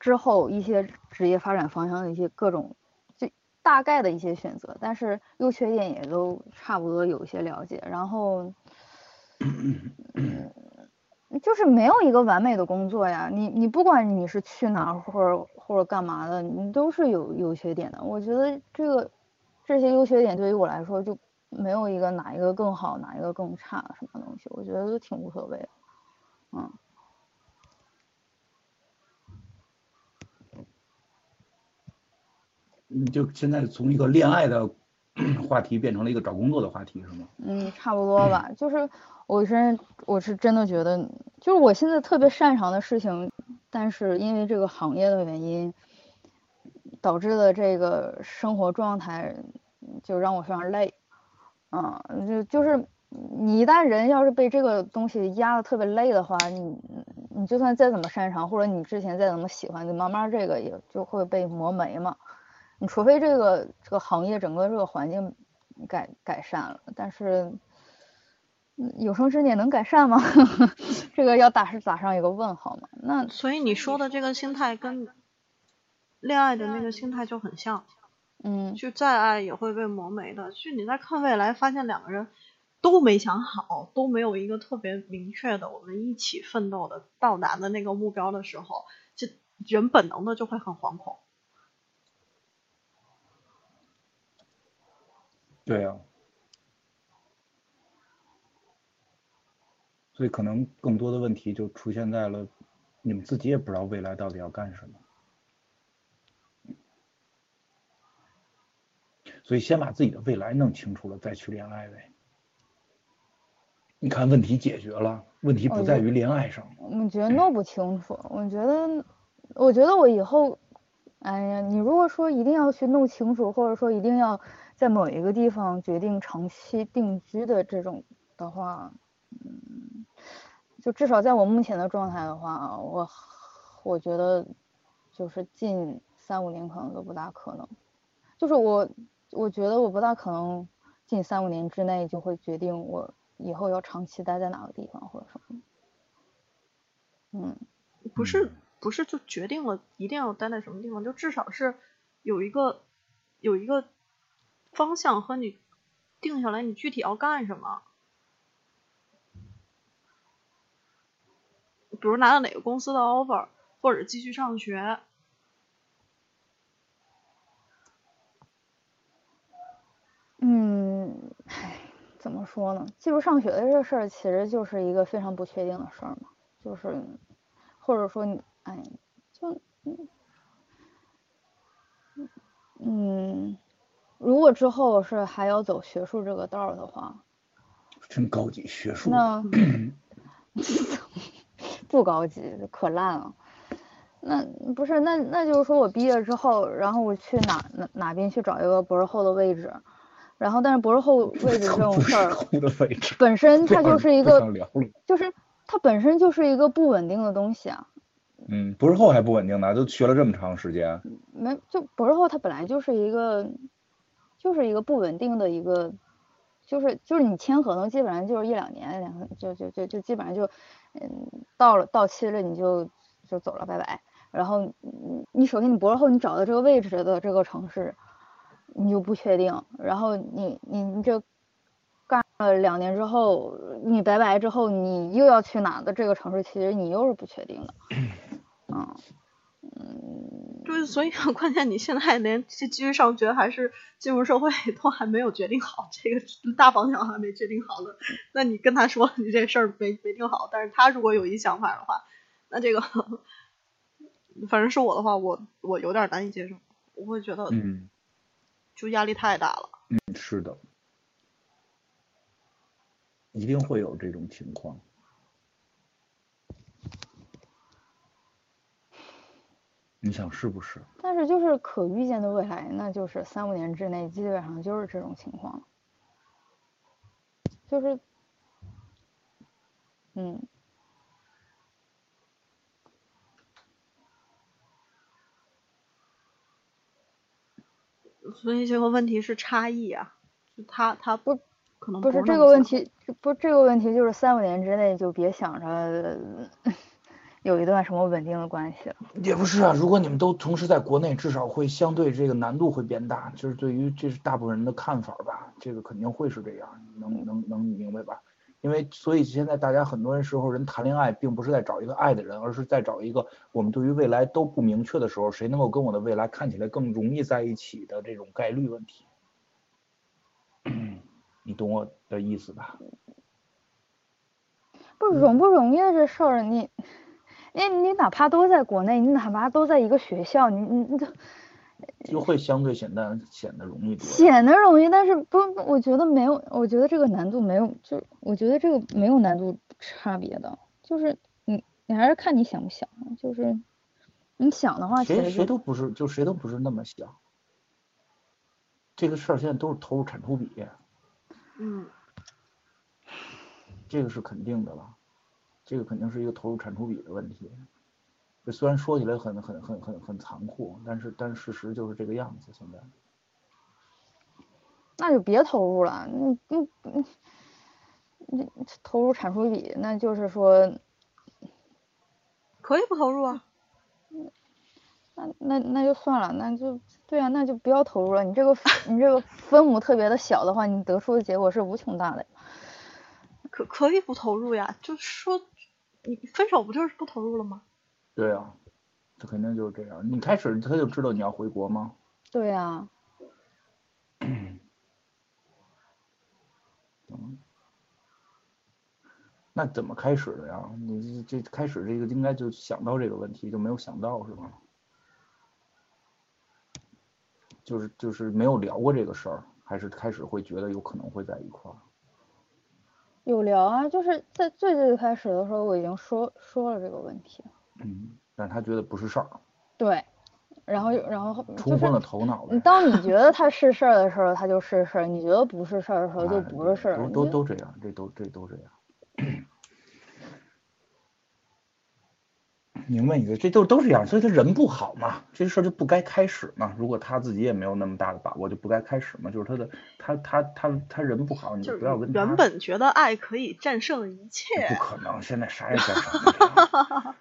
之后一些职业发展方向的一些各种就大概的一些选择，但是优缺点也都差不多有一些了解，然后 *clears throat* 就是没有一个完美的工作呀，你你不管你是去哪或者或者干嘛的，你都是有优缺点的。我觉得这个这些优缺点对于我来说就没有一个哪一个更好，哪一个更差什么东西，我觉得都挺无所谓的，嗯。你就现在从一个恋爱的话题变成了一个找工作的话题，是吗？嗯，差不多吧。就是我是我是真的觉得，就是我现在特别擅长的事情，但是因为这个行业的原因，导致的这个生活状态就让我非常累。嗯，就就是你一旦人要是被这个东西压的特别累的话，你你就算再怎么擅长，或者你之前再怎么喜欢，就慢慢这个也就会被磨没嘛。你除非这个这个行业整个这个环境改改善了，但是有生之年能改善吗？*laughs* 这个要打是打上一个问号嘛？那所以你说的这个心态跟恋爱的那个心态就很像，嗯，就再爱也会被磨没的。就你在看未来，发现两个人都没想好，都没有一个特别明确的我们一起奋斗的到达的那个目标的时候，就人本能的就会很惶恐。对啊，所以可能更多的问题就出现在了，你们自己也不知道未来到底要干什么，所以先把自己的未来弄清楚了，再去恋爱呗。你看问题解决了，问题不在于恋爱上。我觉得弄不清楚，我觉得，我觉得我以后，哎呀，你如果说一定要去弄清楚，或者说一定要。在某一个地方决定长期定居的这种的话，嗯，就至少在我目前的状态的话，我我觉得就是近三五年可能都不大可能。就是我我觉得我不大可能近三五年之内就会决定我以后要长期待在哪个地方或者什么。嗯，不是不是就决定了一定要待在什么地方，就至少是有一个有一个。方向和你定下来，你具体要干什么？比如拿到哪个公司的 offer，或者继续上学。嗯，唉，怎么说呢？继续上学的这事儿，其实就是一个非常不确定的事儿嘛。就是，或者说你，哎，就，嗯嗯。如果之后是还要走学术这个道儿的话，真高级学术。那 *clears throat* 不高级，可烂了。那不是那那就是说我毕业之后，然后我去哪哪哪边去找一个博士后的位置，然后但是博士后 *laughs* 位置这种事儿，本身它就是一个，就是它本身就是一个不稳定的东西啊。嗯，博士后还不稳定呢，都学了这么长时间。没，就博士后它本来就是一个。就是一个不稳定的一个，就是就是你签合同基本上就是一两年，两就就就就基本上就，嗯，到了到期了你就就走了，拜拜。然后你你首先你博士后你找到这个位置的这个城市，你就不确定。然后你你你这干了两年之后，你拜拜之后，你又要去哪的这个城市，其实你又是不确定的，*clears throat* 嗯。嗯，对，所以 *laughs* 关键你现在连继续上学还是进入社会都还没有决定好，这个大方向还没决定好呢。那你跟他说你这事儿没没定好，但是他如果有一想法的话，那这个反正是我的话，我我有点难以接受，我会觉得嗯，就压力太大了。嗯，是的，一定会有这种情况。你想是不是？但是就是可预见的未来，那就是三五年之内基本上就是这种情况，就是，嗯，所以这个问题是差异啊，就他他不可能不是这个问题，不这个问题就是三五年之内就别想着。有一段什么稳定的关系了？也不是啊，如果你们都同时在国内，至少会相对这个难度会变大，就是对于这是大部分人的看法吧，这个肯定会是这样，能能能明白吧？因为所以现在大家很多人时候人谈恋爱，并不是在找一个爱的人，而是在找一个我们对于未来都不明确的时候，谁能够跟我的未来看起来更容易在一起的这种概率问题。你懂我的意思吧？不容不容易的这事儿，你你你哪怕都在国内，你哪怕都在一个学校，你你你就。就会相对显得显得容易多，显得容易，但是不，我觉得没有，我觉得这个难度没有，就我觉得这个没有难度差别的，就是你你还是看你想不想，就是你想的话，谁谁都不是，就谁都不是那么想，这个事儿现在都是投入产出比，嗯，这个是肯定的了，这个肯定是一个投入产出比的问题。这虽然说起来很很很很很残酷，但是但事实就是这个样子。现在，那就别投入了，你你你你投入产出比，那就是说可以不投入啊。那那那就算了，那就对啊，那就不要投入了。你这个你这个分母特别的小的话，你得出的结果是无穷大的。可可以不投入呀？就说，你分手不就是不投入了吗？对啊，他肯定就是这样。你开始他就知道你要回国吗？对呀。*clears throat* 嗯。那怎么开始的呀？你这开始这个应该就想到这个问题，就没有想到是吧？就是就是没有聊过这个事儿，还是开始会觉得有可能会在一块儿？有聊啊，就是在最最开始的时候，我已经说说了这个问题。嗯，但他觉得不是事儿。对，然后然后冲昏了头脑。当你觉得他是事儿的时候，他就是事儿；你觉得不是事儿的时候，就不是事儿。都都都这样，这都这都这样。明白你的，这都都是一样，所以他人不好嘛，这事儿就不该开始嘛。如果他自己也没有那么大的把握，就不该开始嘛。就是他的，他他他他人不好，你就不要跟他。原本觉得爱可以战胜一切。不可能，现在啥也战胜不了。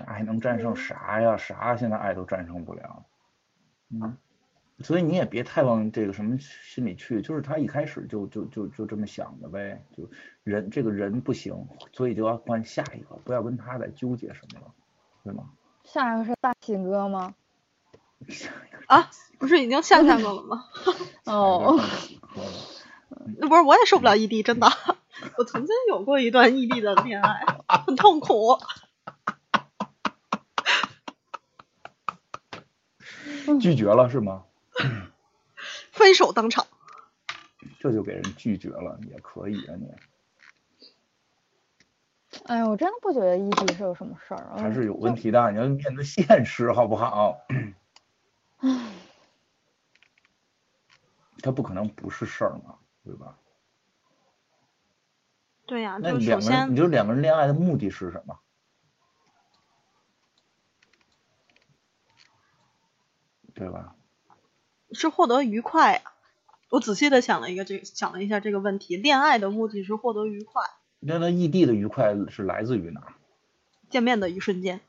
*laughs* 爱能战胜啥呀？啥现在爱都战胜不了。嗯，所以你也别太往这个什么心里去，就是他一开始就就就就这么想的呗。就人这个人不行，所以就要换下一个，不要跟他再纠结什么了，对吗？下一个是大喜哥吗？啊，不是已经下下过了吗？哦。那 *laughs* 不是我也受不了异地，真的。*laughs* 我曾经有过一段异地的恋爱，*laughs* 很痛苦。拒绝了是吗？分手当场。这就给人拒绝了，也可以啊你。哎呀，我真的不觉得异地是有什么事儿。还是有问题的，你要面对现实好不好？唉。*clears throat* 他不可能不是事儿嘛，对吧？对呀，那两个人，你就两个人恋爱的目的是什么？对吧？是获得愉快。我仔细的想了一个这想了一下这个问题，恋爱的目的是获得愉快。那那异地的愉快是来自于哪？见面的一瞬间。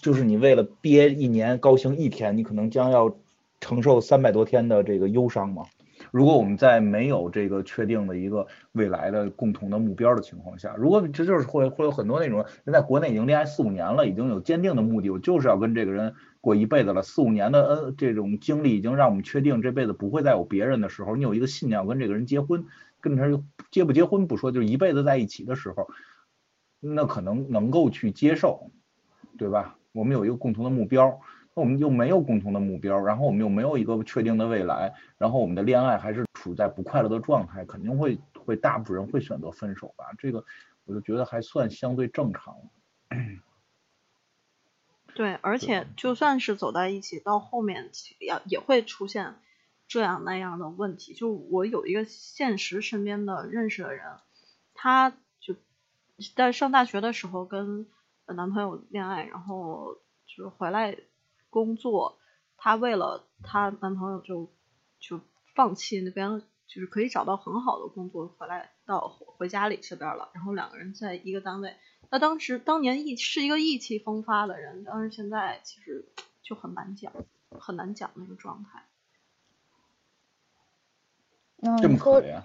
就是你为了憋一年高兴一天，你可能将要承受三百多天的这个忧伤嘛？如果我们在没有这个确定的一个未来的共同的目标的情况下，如果这就是会会有很多那种人在国内已经恋爱四五年了，已经有坚定的目的，我就是要跟这个人过一辈子了。四五年的呃这种经历已经让我们确定这辈子不会再有别人的时候，你有一个信念要跟这个人结婚，跟他结不结婚不说，就是一辈子在一起的时候，那可能能够去接受，对吧？我们有一个共同的目标。那我们又没有共同的目标，然后我们又没有一个确定的未来，然后我们的恋爱还是处在不快乐的状态，肯定会会大部分人会选择分手吧？这个我就觉得还算相对正常。对，而且就算是走在一起，到后面也也会出现这样那样的问题。就我有一个现实身边的认识的人，他就在上大学的时候跟男朋友恋爱，然后就是回来。工作，她为了她男朋友就就放弃那边，就是可以找到很好的工作，回来到回家里这边了。然后两个人在一个单位。那当时当年意是一个意气风发的人，但是现在其实就很难讲，很难讲那个状态。这么可怜？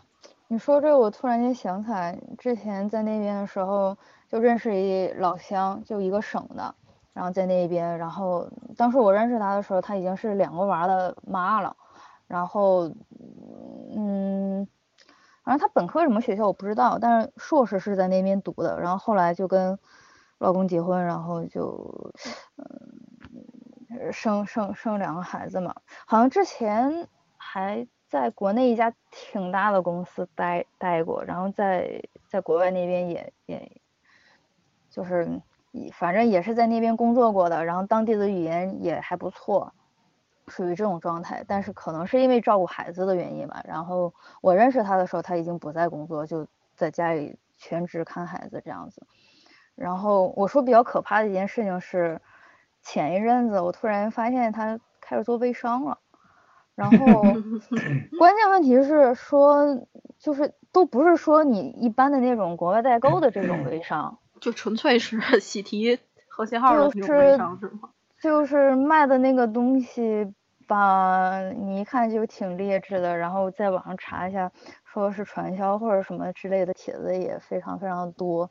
你说这，我突然间想起来，之前在那边的时候就认识一老乡，就一个省的，然后在那边，然后当时我认识他的时候，他已经是两个娃的妈了，然后，嗯，反正他本科什么学校我不知道，但是硕士是在那边读的，然后后来就跟老公结婚，然后就，嗯，生生生两个孩子嘛，好像之前还。在国内一家挺大的公司待待过，然后在在国外那边也也，就是反正也是在那边工作过的，然后当地的语言也还不错，属于这种状态。但是可能是因为照顾孩子的原因吧，然后我认识他的时候他已经不在工作，就在家里全职看孩子这样子。然后我说比较可怕的一件事情是，前一阵子我突然发现他开始做微商了。然后，*laughs* 关键问题是说，就是都不是说你一般的那种国外代购的这种微商，*laughs* 就纯粹是 *laughs* 喜提和谐号的那种微商是吗？就是卖的那个东西吧，你一看就挺劣质的，然后在网上查一下，说是传销或者什么之类的帖子也非常非常多。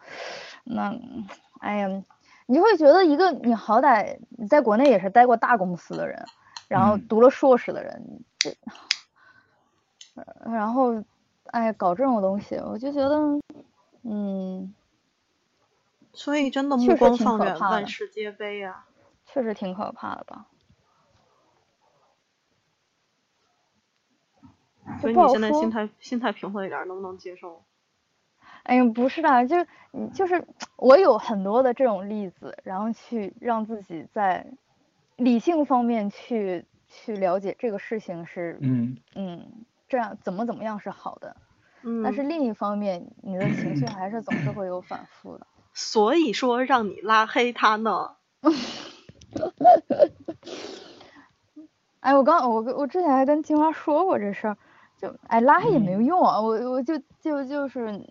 那，哎呀，你就会觉得一个你好歹你在国内也是待过大公司的人。然后读了硕士的人，这，然后，哎，搞这种东西，我就觉得，嗯，所以真的目光放远，万事皆悲啊，确实挺可怕的吧。所以你现在心态心态平和一点，能不能接受？哎呀，不是的，就就是我有很多的这种例子，然后去让自己在。理性方面去去了解这个事情是，嗯嗯，这样怎么怎么样是好的，嗯，但是另一方面，你的情绪还是总是会有反复的。*clears throat* 所以说让你拉黑他呢？*laughs* 哎，我刚我我之前还跟金花说过这事儿，就哎拉黑也没有用啊，我我就就就是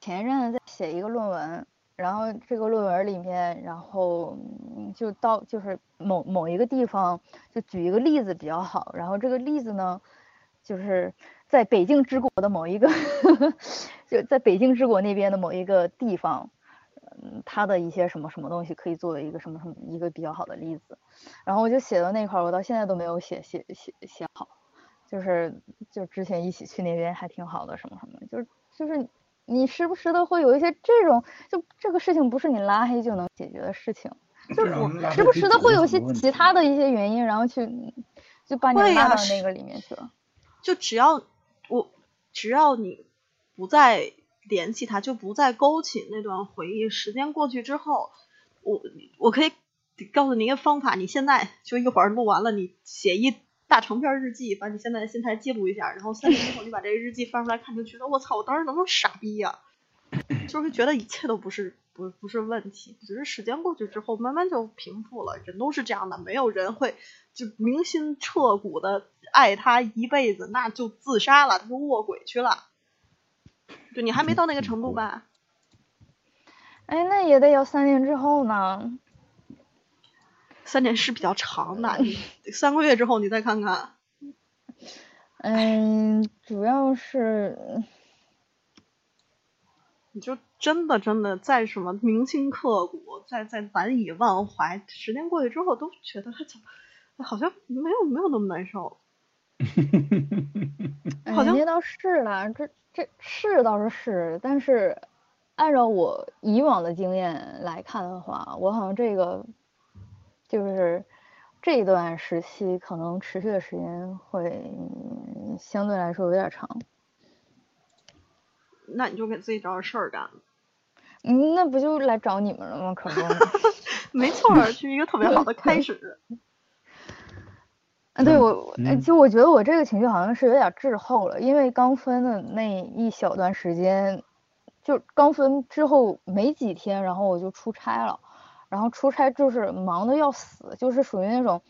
前一阵子在写一个论文。然后这个论文里面，然后就到就是某某一个地方，就举一个例子比较好。然后这个例子呢，就是在北京之国的某一个，*laughs* 就在北京之国那边的某一个地方，嗯，它的一些什么什么东西可以作为一个什么什么一个比较好的例子。然后我就写到那块儿，我到现在都没有写写写写好，就是就之前一起去那边还挺好的什么什么，就是就是。你时不时的会有一些这种，就这个事情不是你拉黑就能解决的事情，就是时不时的会有一些其他的一些原因，然后去就把你拉到那个里面去了。就只要我只要你不再联系他，就不再勾起那段回忆。时间过去之后，我我可以告诉你一个方法，你现在就一会儿录完了，你写一。大长篇日记，把你现在的心态记录一下，然后三年之后你把这个日记翻出来看，就觉得我操，我当时怎么傻逼呀？就是觉得一切都不是不不是问题，只是时间过去之后慢慢就平复了。人都是这样的，没有人会就铭心彻骨的爱他一辈子，那就自杀了，他就卧轨去了。就你还没到那个程度吧？哎，那也得要三年之后呢。三年是比较长的，三个月之后你再看看。嗯，主要是，你就真的真的在什么铭心刻骨，在在难以忘怀。时间过去之后，都觉得他好像没有没有那么难受。*laughs* 好像那倒是啦，这这是倒是是，但是按照我以往的经验来看的话，我好像这个。就是这一段时期，可能持续的时间会相对来说有点长。那你就给自己找点事儿干。嗯，那不就来找你们了吗？可不。*laughs* 没错，是一个特别好的开始。*laughs* 啊，对我，就我觉得我这个情绪好像是有点滞后了，因为刚分的那一小段时间，就刚分之后没几天，然后我就出差了。然后出差就是忙的要死，就是属于那种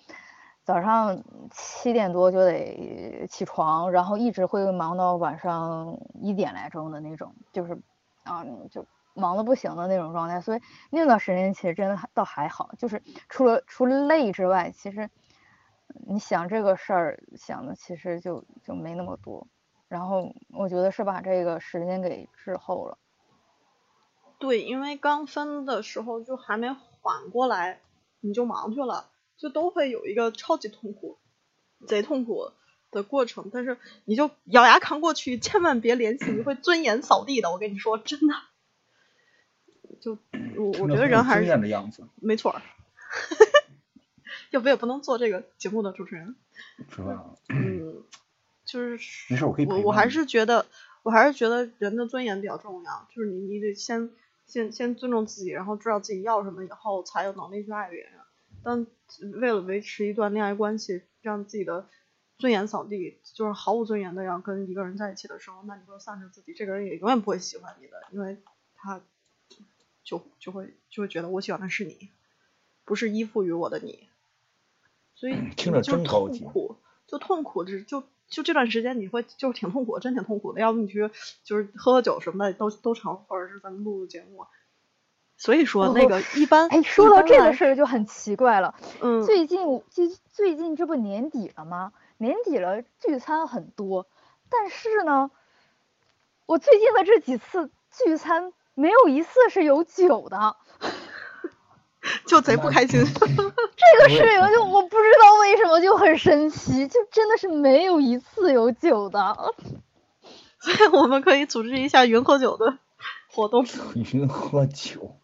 早上七点多就得起床，然后一直会忙到晚上一点来钟的那种，就是啊就忙的不行的那种状态。所以那段时间其实真的倒还好，就是除了除了累之外，其实你想这个事儿想的其实就就没那么多。然后我觉得是把这个时间给滞后了。对，因为刚分的时候就还没缓过来，你就忙去了，就都会有一个超级痛苦、贼痛苦的过程。但是你就咬牙扛过去，千万别联系，你会尊严扫地的。我跟你说，真的。就 *clears throat* 我我觉得人还是的样子，没错。*laughs* 要不也不能做这个节目的主持人，是吧？嗯，就是没事，我可以。我我还是觉得，我还是觉得人的尊严比较重要。就是你你得先先先尊重自己，然后知道自己要什么以后，才有能力去爱别人。但为了维持一段恋爱关系，让自己的尊严扫地，就是毫无尊严的要跟一个人在一起的时候，那你就丧失自己，这个人也永远不会喜欢你的，因为他就就会就会觉得我喜欢的是你，不是依附于我的你。所以听着真痛苦，就痛苦，就就就这段时间你会就是挺痛苦，真挺痛苦的。要不你去就是喝喝酒什么的都都成，或者是咱们录录节目。所以说那个一般，哎，说到这个事儿就很奇怪了。嗯。最近最最近这不年底了吗？年底了，聚餐很多，但是呢，我最近的这几次聚餐没有一次是有酒的。*laughs* 就贼不开心，*laughs* 这个事情就我不知道为什么就很神奇，就真的是没有一次有酒的。*laughs* 所以我们可以组织一下云喝酒的活动。云喝酒。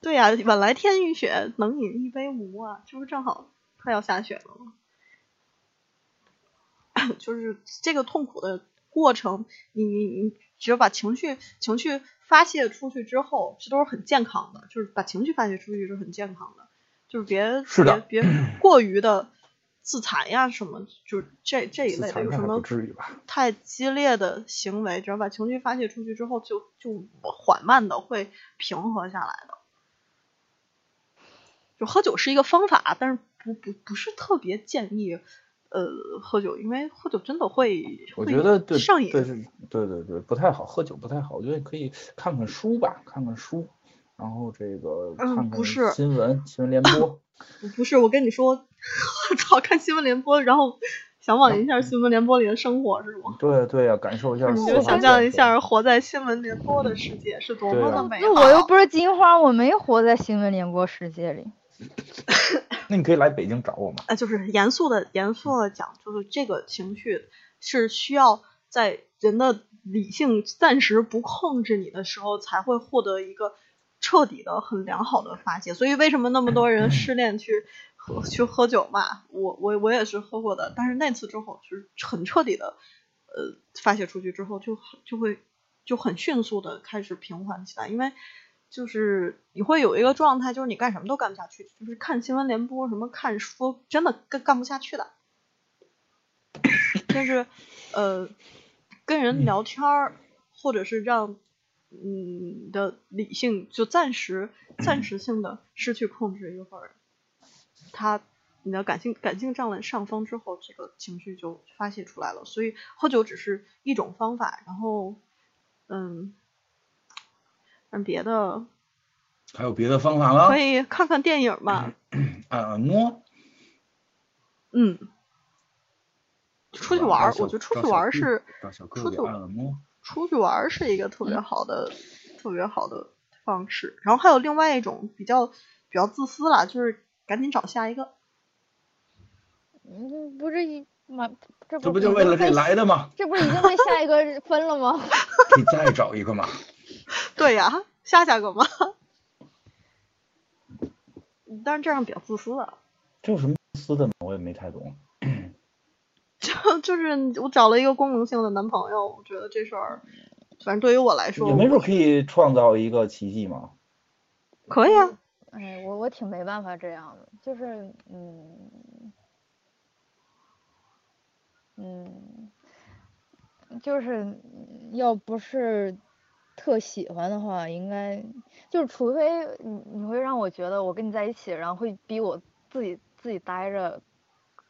对呀，晚来天欲雪，能饮一杯无啊，这不正好快要下雪了吗？*coughs* 就是这个痛苦的过程，你你你只有把情绪情绪。发泄出去之后，这都是很健康的，就是把情绪发泄出去是很健康的，就是别别别过于的自残呀什么，就是这这一类的有什么太激烈的行为，只要把情绪发泄出去之后，就就缓慢的会平和下来的。就喝酒是一个方法，但是不不不是特别建议。呃，喝酒，因为喝酒真的会，我觉得对上瘾，对对对对对，不太好，喝酒不太好。我觉得可以看看书吧，看看书，然后这个看看新闻，新闻联播。*coughs* 不是，我跟你说，我操，看新闻联播，然后向往一下新闻联播里的生活是吗？对对呀，感受一下。你就想象一下，活在新闻联播的世界是多么的美好。那我又不是金花，我没活在新闻联播世界里。*laughs* 那你可以来北京找我吗？哎，就是严肃的，严肃的讲，就是这个情绪是需要在人的理性暂时不控制你的时候，才会获得一个彻底的、很良好的发泄。所以为什么那么多人失恋去喝去喝酒嘛？我我我也是喝过的，但是那次之后就是很彻底的，呃，发泄出去之后就就会就很迅速的开始平缓起来，因为。就是你会有一个状态，就是你干什么都干不下去，就是看新闻联播什么看书，真的干干不下去的。但是，呃，跟人聊天儿，或者是让嗯的理性就暂时暂时性的失去控制一会儿，他你的感性感性占了上风之后，这个情绪就发泄出来了。所以喝酒只是一种方法，然后嗯。按别的，还有别的方法吗？可以看看电影嘛。*clears throat* 按按摩。嗯。出去玩，我觉得出去玩是出去。出去玩是一个特别好的、特别好的方式。然后还有另外一种比较比较自私了，就是赶紧找下一个。嗯，不是一妈，这不就为了这来的吗？这不是已经被下一个分了吗？可以再找一个吗？*laughs* 对呀，下下个吗？但是这样比较自私啊。这有什么自私的吗？我也没太懂。*laughs* 就就是我找了一个功能性的男朋友，我觉得这事儿，反正对于我来说，也没准可以创造一个奇迹嘛？可以啊。哎，我我挺没办法这样的，就是嗯嗯，就是要不是。特喜欢的话，应该就是除非你你会让我觉得我跟你在一起，然后会比我自己自己待着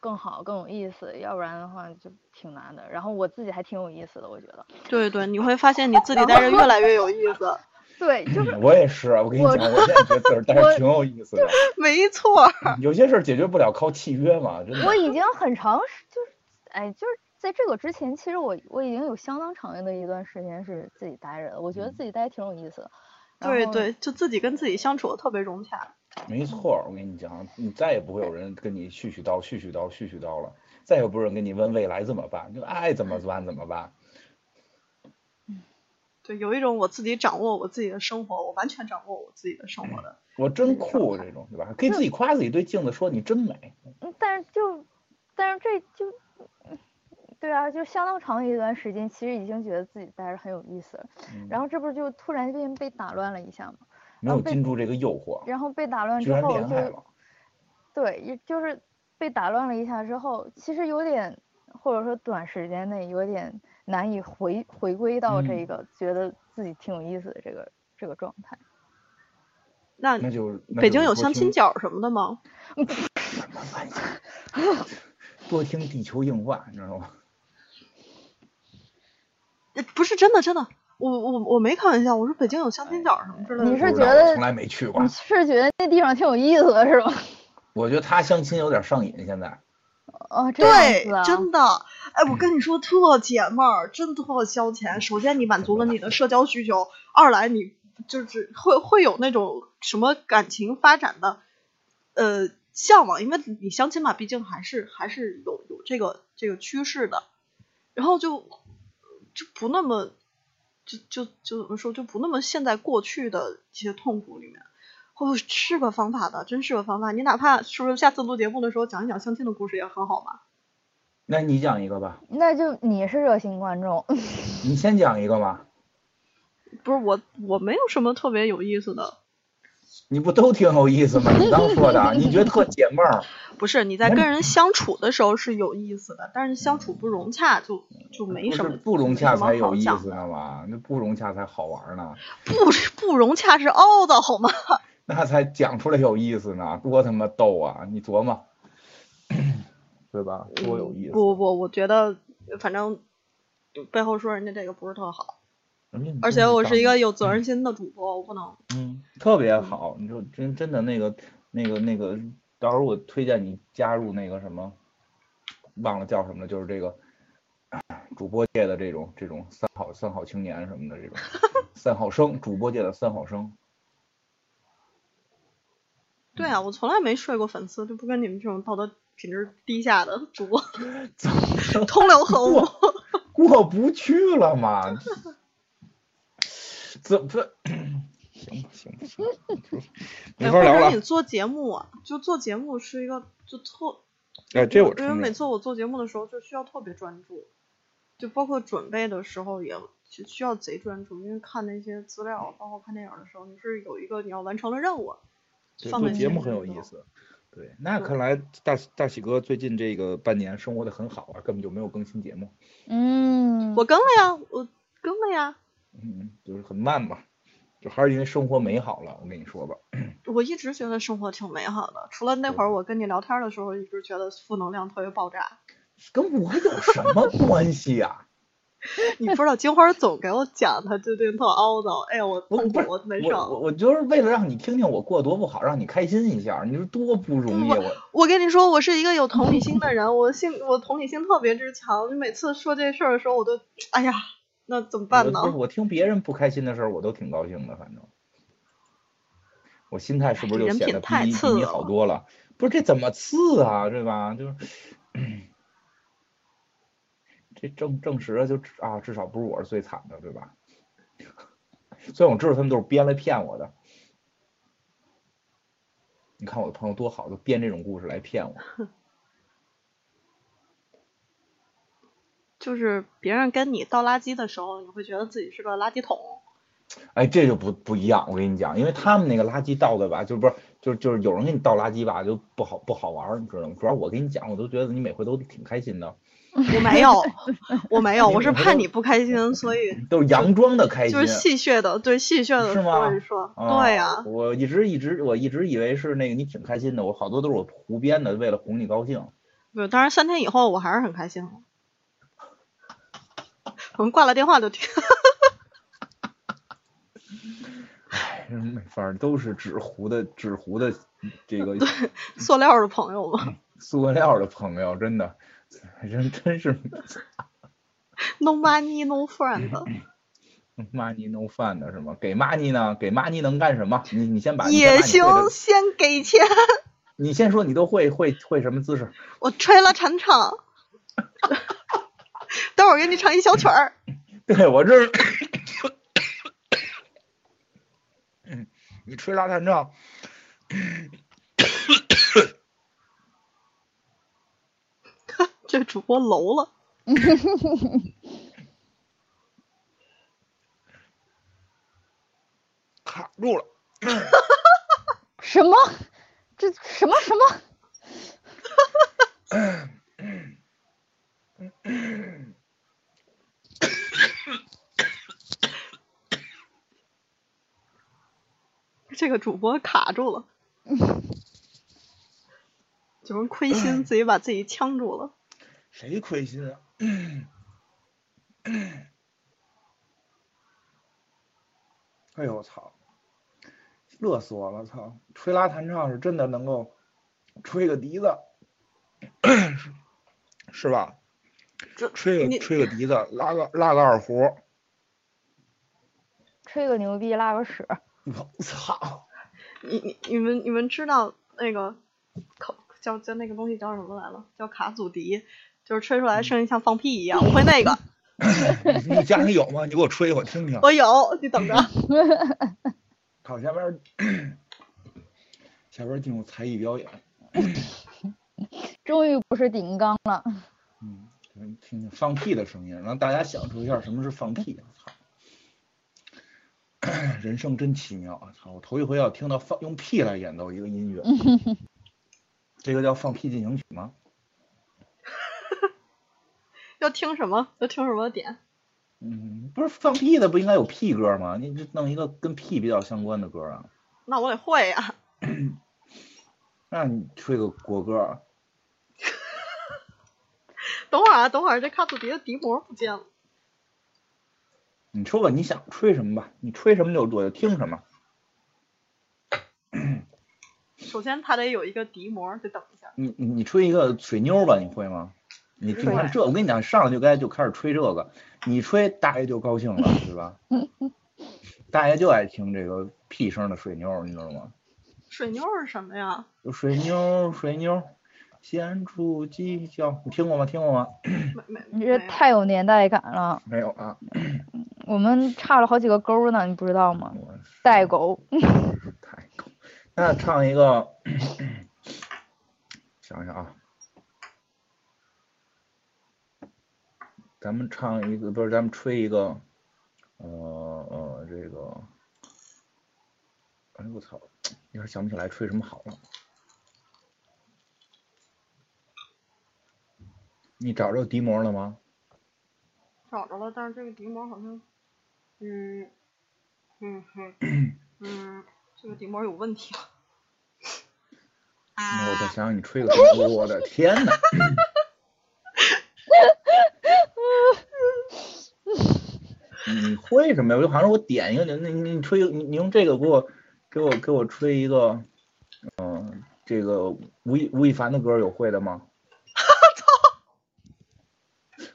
更好更有意思，要不然的话就挺难的。然后我自己还挺有意思的，我觉得。对对，你会发现你自己待着越来越有意思。*laughs* 对，就是我也是，我跟你讲，我现在觉得自个待着挺有意思的。*laughs* 没错。有些事儿解决不了，靠契约嘛，真的。我已经很长时，就是哎，就是在这个之前，其实我我已经有相当长的一段时间是自己待着的，我觉得自己待挺有意思的。对对，就自己跟自己相处的特别融洽。没错，我跟你讲，你再也不会有人跟你絮絮叨絮絮叨絮絮叨了，再也不有人跟你问未来怎么办，就爱怎么办怎么办。对，有一种我自己掌握我自己的生活，我完全掌握我自己的生活的。我真酷，这种对吧？可以自己夸自己，对镜子说你真美。嗯，但是就，但是这就，对啊，就相当长的一段时间，其实已经觉得自己待着很有意思了。然后这不是就突然间被打乱了一下吗？没有禁住这个诱惑。然后被打乱之后就，对，也就是被打乱了一下之后，其实有点，或者说短时间内有点。难以回回归到这个觉得自己挺有意思的这个这个状态。那那就北京有相亲角什么的吗？*laughs* 多听地球硬话，你知道吗？不是真的，真的，我我我没开玩笑，我说北京有相亲角什么之类的。你是觉得从来没去过？你是觉得那地方挺有意思的是吧？*laughs* 我觉得他相亲有点上瘾，现在。哦，对，真的，哎，我跟你说，特解闷儿，真特消遣。首先，你满足了你的社交需求；二来，你就是会会有那种什么感情发展的呃向往，因为你相亲嘛，毕竟还是还是有有这个这个趋势的。然后就就不那么就就就怎么说，就不那么陷在过去的一些痛苦里面。哦，是个方法的，真是个方法。你哪怕是不是下次录节目的时候讲一讲相亲的故事也很好嘛？那你讲一个吧。那就你是热心观众。你先讲一个吧。不是我，我没有什么特别有意思的。你不都挺有意思吗？你刚说的，你觉得特解闷儿。*laughs* 不是你在跟人相处的时候是有意思的，但是相处不融洽就就没什么。不融洽才有意思呢嘛，那不融洽才好玩呢。不是不融洽是凹的好吗？*laughs* 那才讲出来有意思呢，多他妈逗啊！你琢磨，对吧？多有意思。不不不，我觉得反正背后说人家这个不是特好，而且我是一个有责任心的主播，我不能。嗯，特别好，你说真真的那个那个那个，到时候我推荐你加入那个什么，忘了叫什么了，就是这个主播界的这种这种三好三好青年什么的这种 *laughs* 三好生，主播界的三好生。*laughs* 对啊，我从来没睡过粉丝，就不跟你们这种道德品质低下的主播 *laughs* 通流合污，过不去了嘛？怎这？*clears throat* 行吧行吧行，*laughs* 没法聊了。你做节目啊，就做节目是一个就特哎，这我因为每次我做节目的时候就需要特别专注，就包括准备的时候也就需要贼专注，因为看那些资料，包括看电影的时候，你是有一个你要完成的任务。做节目很有意思，对，那看来大大喜哥最近这个半年生活的很好啊，根本就没有更新节目。嗯，我更了呀，我更了呀。嗯，就是很慢吧，就还是因为生活美好了。我跟你说吧，*clears throat* 我一直觉得生活挺美好的，除了那会儿我跟你聊天的时候，一直觉得负能量特别爆炸。跟我有什么关系呀？*laughs* 你不知道金花总给我讲，他最近特懊恼，哎呀，我痛苦，我难受。我我就是为了让你听听我过多不好，让你开心一下，你说多不容易。我我跟你说，我是一个有同理心的人，我性我同理心特别之强。你每次说这事儿的时候，我都哎呀，那怎么办呢？我听别人不开心的事儿，我都挺高兴的，反正我心态是不是就显得比你比你好多了？不是这怎么次啊，对吧？就是。这证证实了，就啊，至少不是我是最惨的，对吧？*laughs* 虽然我知道他们都是编来骗我的。你看我的朋友多好，都编这种故事来骗我。*laughs* 就是别人跟你倒垃圾的时候，你会觉得自己是个垃圾桶。哎，这就不不一样，我跟你讲，因为他们那个垃圾倒的吧，就不是，就是就是有人给你倒垃圾吧，就不好不好玩，你知道吗？主要我跟你讲，我都觉得你每回都挺开心的。我没有，*laughs* 我没有，我是怕你不开心，所以 *laughs* 都是佯装的开心，就是戏谑的，对戏谑的说一说，对呀。我一直一直我一直以为是那个你挺开心的，我好多都是我胡编的，为了哄你高兴。不，当然三天以后我还是很开心。我们挂了电话就听。哎，没法，都是纸糊的，纸糊的这个对塑料的朋友嘛。*laughs* 塑料的朋友，真的。人真是 No money, no friend。*clears throat* money no fun 的是吗？给 money 呢？给 money 能干什么？你你先把也行，先给钱。你先说你都会会会什么姿势？我吹了弹唱，*laughs* 等会儿给你唱一小曲儿。对我这，嗯，你吹拉弹唱，*laughs* 这主播楼了，卡住了。*laughs* 什么？这什么什么？*laughs* 这个主播卡住了，有人亏心，自己把自己呛住了。谁亏心啊？*clears throat* 哎呦我操！乐死我了！操，吹拉弹唱是真的能够吹个笛子，是是吧？吹个吹个笛子，拉个拉个二胡，吹个牛逼，拉个屎。我 *laughs* 操！你你你们你们知道那个口叫叫那个东西叫什么来了？叫卡祖笛，就是吹出来声音像放屁一样。我会那个，*laughs* 你家里有吗？你给我吹一会听听。我有，你等着。好，下边儿下边儿进入才艺表演。*laughs* 终于不是顶缸了。嗯，听听放屁的声音，让大家享受一下什么是放屁。操，*clears throat* 人生真奇妙啊！操，我头一回要听到放用屁来演奏一个音乐，*laughs* 这个叫放屁进行曲吗？*laughs* 要听什么？要听什么点？嗯，不是放屁的不应该有屁歌吗？你这弄一个跟屁比较相关的歌啊？那我得会呀、*clears throat* 那你吹个国歌，*laughs* 等会儿啊，等会儿，这卡祖笛的笛膜不见了。你说吧，你想吹什么吧？你吹什么就我就听什么。首先，它得有一个笛膜，得等一下。你你你吹一个水妞吧，你会吗？你你看这，我跟你讲，上来就该就开始吹这个，你吹大爷就高兴了，对吧？大爷就爱听这个屁声的水妞，你知道吗？水妞是什么呀？就水妞水妞，先出犄角，你听过吗？听过吗？你这太有年代感了。没有啊，我们差了好几个勾呢，你不知道吗？我代沟。代沟。那唱一个，*coughs* 想想啊，咱们唱一个，不是咱们吹一个，呃呃，这个，哎呦我操，一会儿想不起来吹什么好了。你找着笛膜了吗？找着了，但是这个笛膜好像，嗯，嗯哼，*clears throat* 嗯，这个笛膜有问题 *clears throat* 我再想想你吹个什么，我的 *laughs* 天呐！你你会什么呀？我就好像我点一个，你你你吹，你你用这个给我给我给我吹一个，嗯、这个吴亦吴亦凡的歌有会的吗？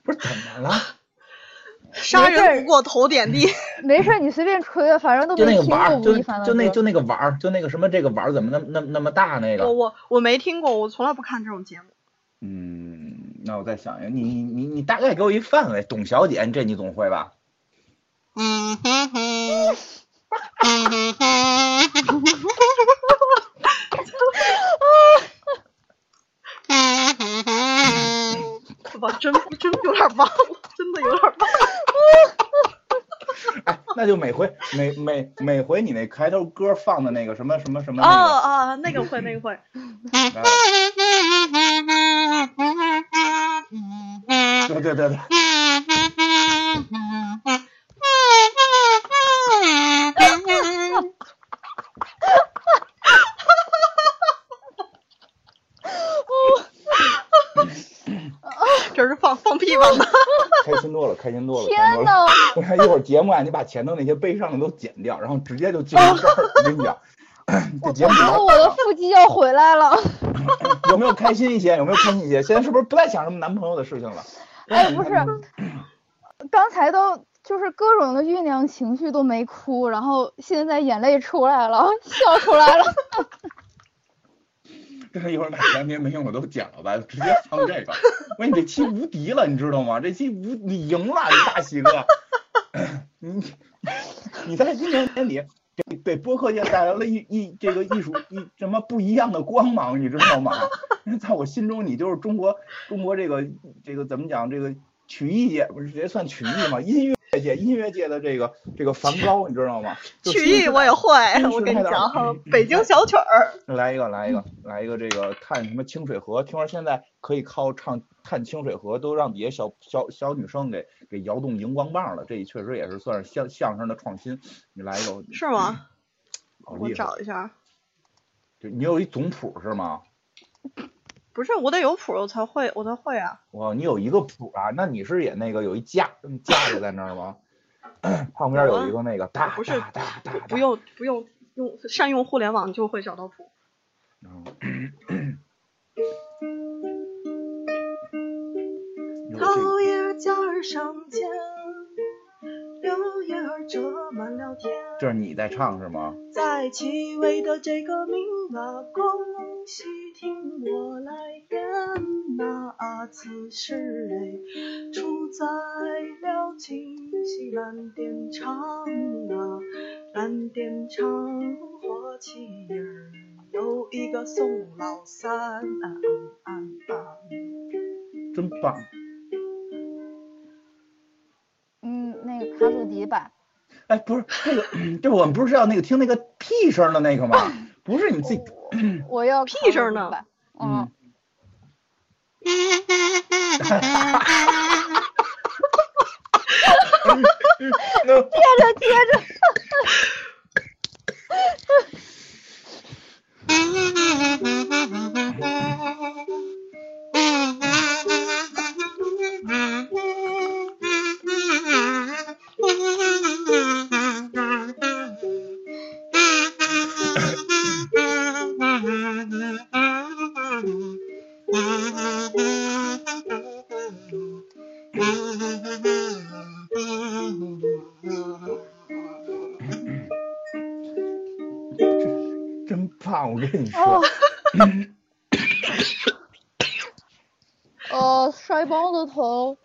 不是怎么了？*laughs* 杀人不过头点地。*laughs* 没事儿，你随便吹，反正都就那没听过个碗儿，就吴亦凡的歌就那就那个碗儿，就那个什么，这个碗儿怎么那么那么那么大那个？我我我没听过，我从来不看这种节目。嗯，那我再想一下，你你你你大概给我一范围，董小姐，这你总会吧？嗯哼哼，*laughs* 吧，真 *laughs* 真有点忘了，真的有点忘了。*laughs* 哎，那就每回每每每回你那开头歌放的那个什么什么什么啊那个，啊，那个会，那个会。*laughs* 啊对对对对，这是放放屁版的。开心多了，开心多了，天多了。呐，我 *laughs* 看一会儿节目啊，你把前头那些悲伤的都剪掉，然后直接就进入这儿。我跟你讲，*laughs* 我觉得我的腹肌要回来了。*laughs* 有没有开心一些？有没有开心一些？现在是不是不再想什么男朋友的事情了？哎，不是，刚才都就是各种的酝酿情绪都没哭，然后现在眼泪出来了，笑出来了。这是一会儿把前天没用的都剪了吧，直接放这个。我说你这期无敌了，你知道吗？这期无你赢了，你大喜哥。*laughs* 你你在今年年底给给播客界带来了一一这个艺术一什么不一样的光芒，你知道吗？*laughs* 在我心中，你就是中国中国这个这个怎么讲这个曲艺界不是直接算曲艺吗？音乐。界音乐界的这个这个梵高，你知道吗？曲艺我也会，我跟你讲哈，北京小曲儿。来一个，来一个，来一个，这个看什么清水河？听说现在可以靠唱看清水河，都让底下小小小女生给给摇动荧光棒了。这确实也是算是相相声的创新。你来一个。是吗？我找一下。就你有一总谱是吗？不是，我得有谱我才会，我才会啊。哇，你有一个谱啊？那你是也那个有一架架着在那儿吗？*clears throat* 旁边有一个那个大不是不用不用用善用互联网就会找到谱。桃叶尖上尖，柳叶遮满了天。这是你在唱是吗？在气味的这个名啊，恭喜听我来演那此时哎，处在了清西蓝靛厂啊，蓝靛厂火器营有一个宋老三，真棒。嗯，那个卡祖笛吧。哎，不是那个，就我们不是要那个听那个屁声的那个吗？不是你自己。我要屁声呢。嗯。接着接着。*laughs* 跟你说。呃，*laughs* 摔包的头。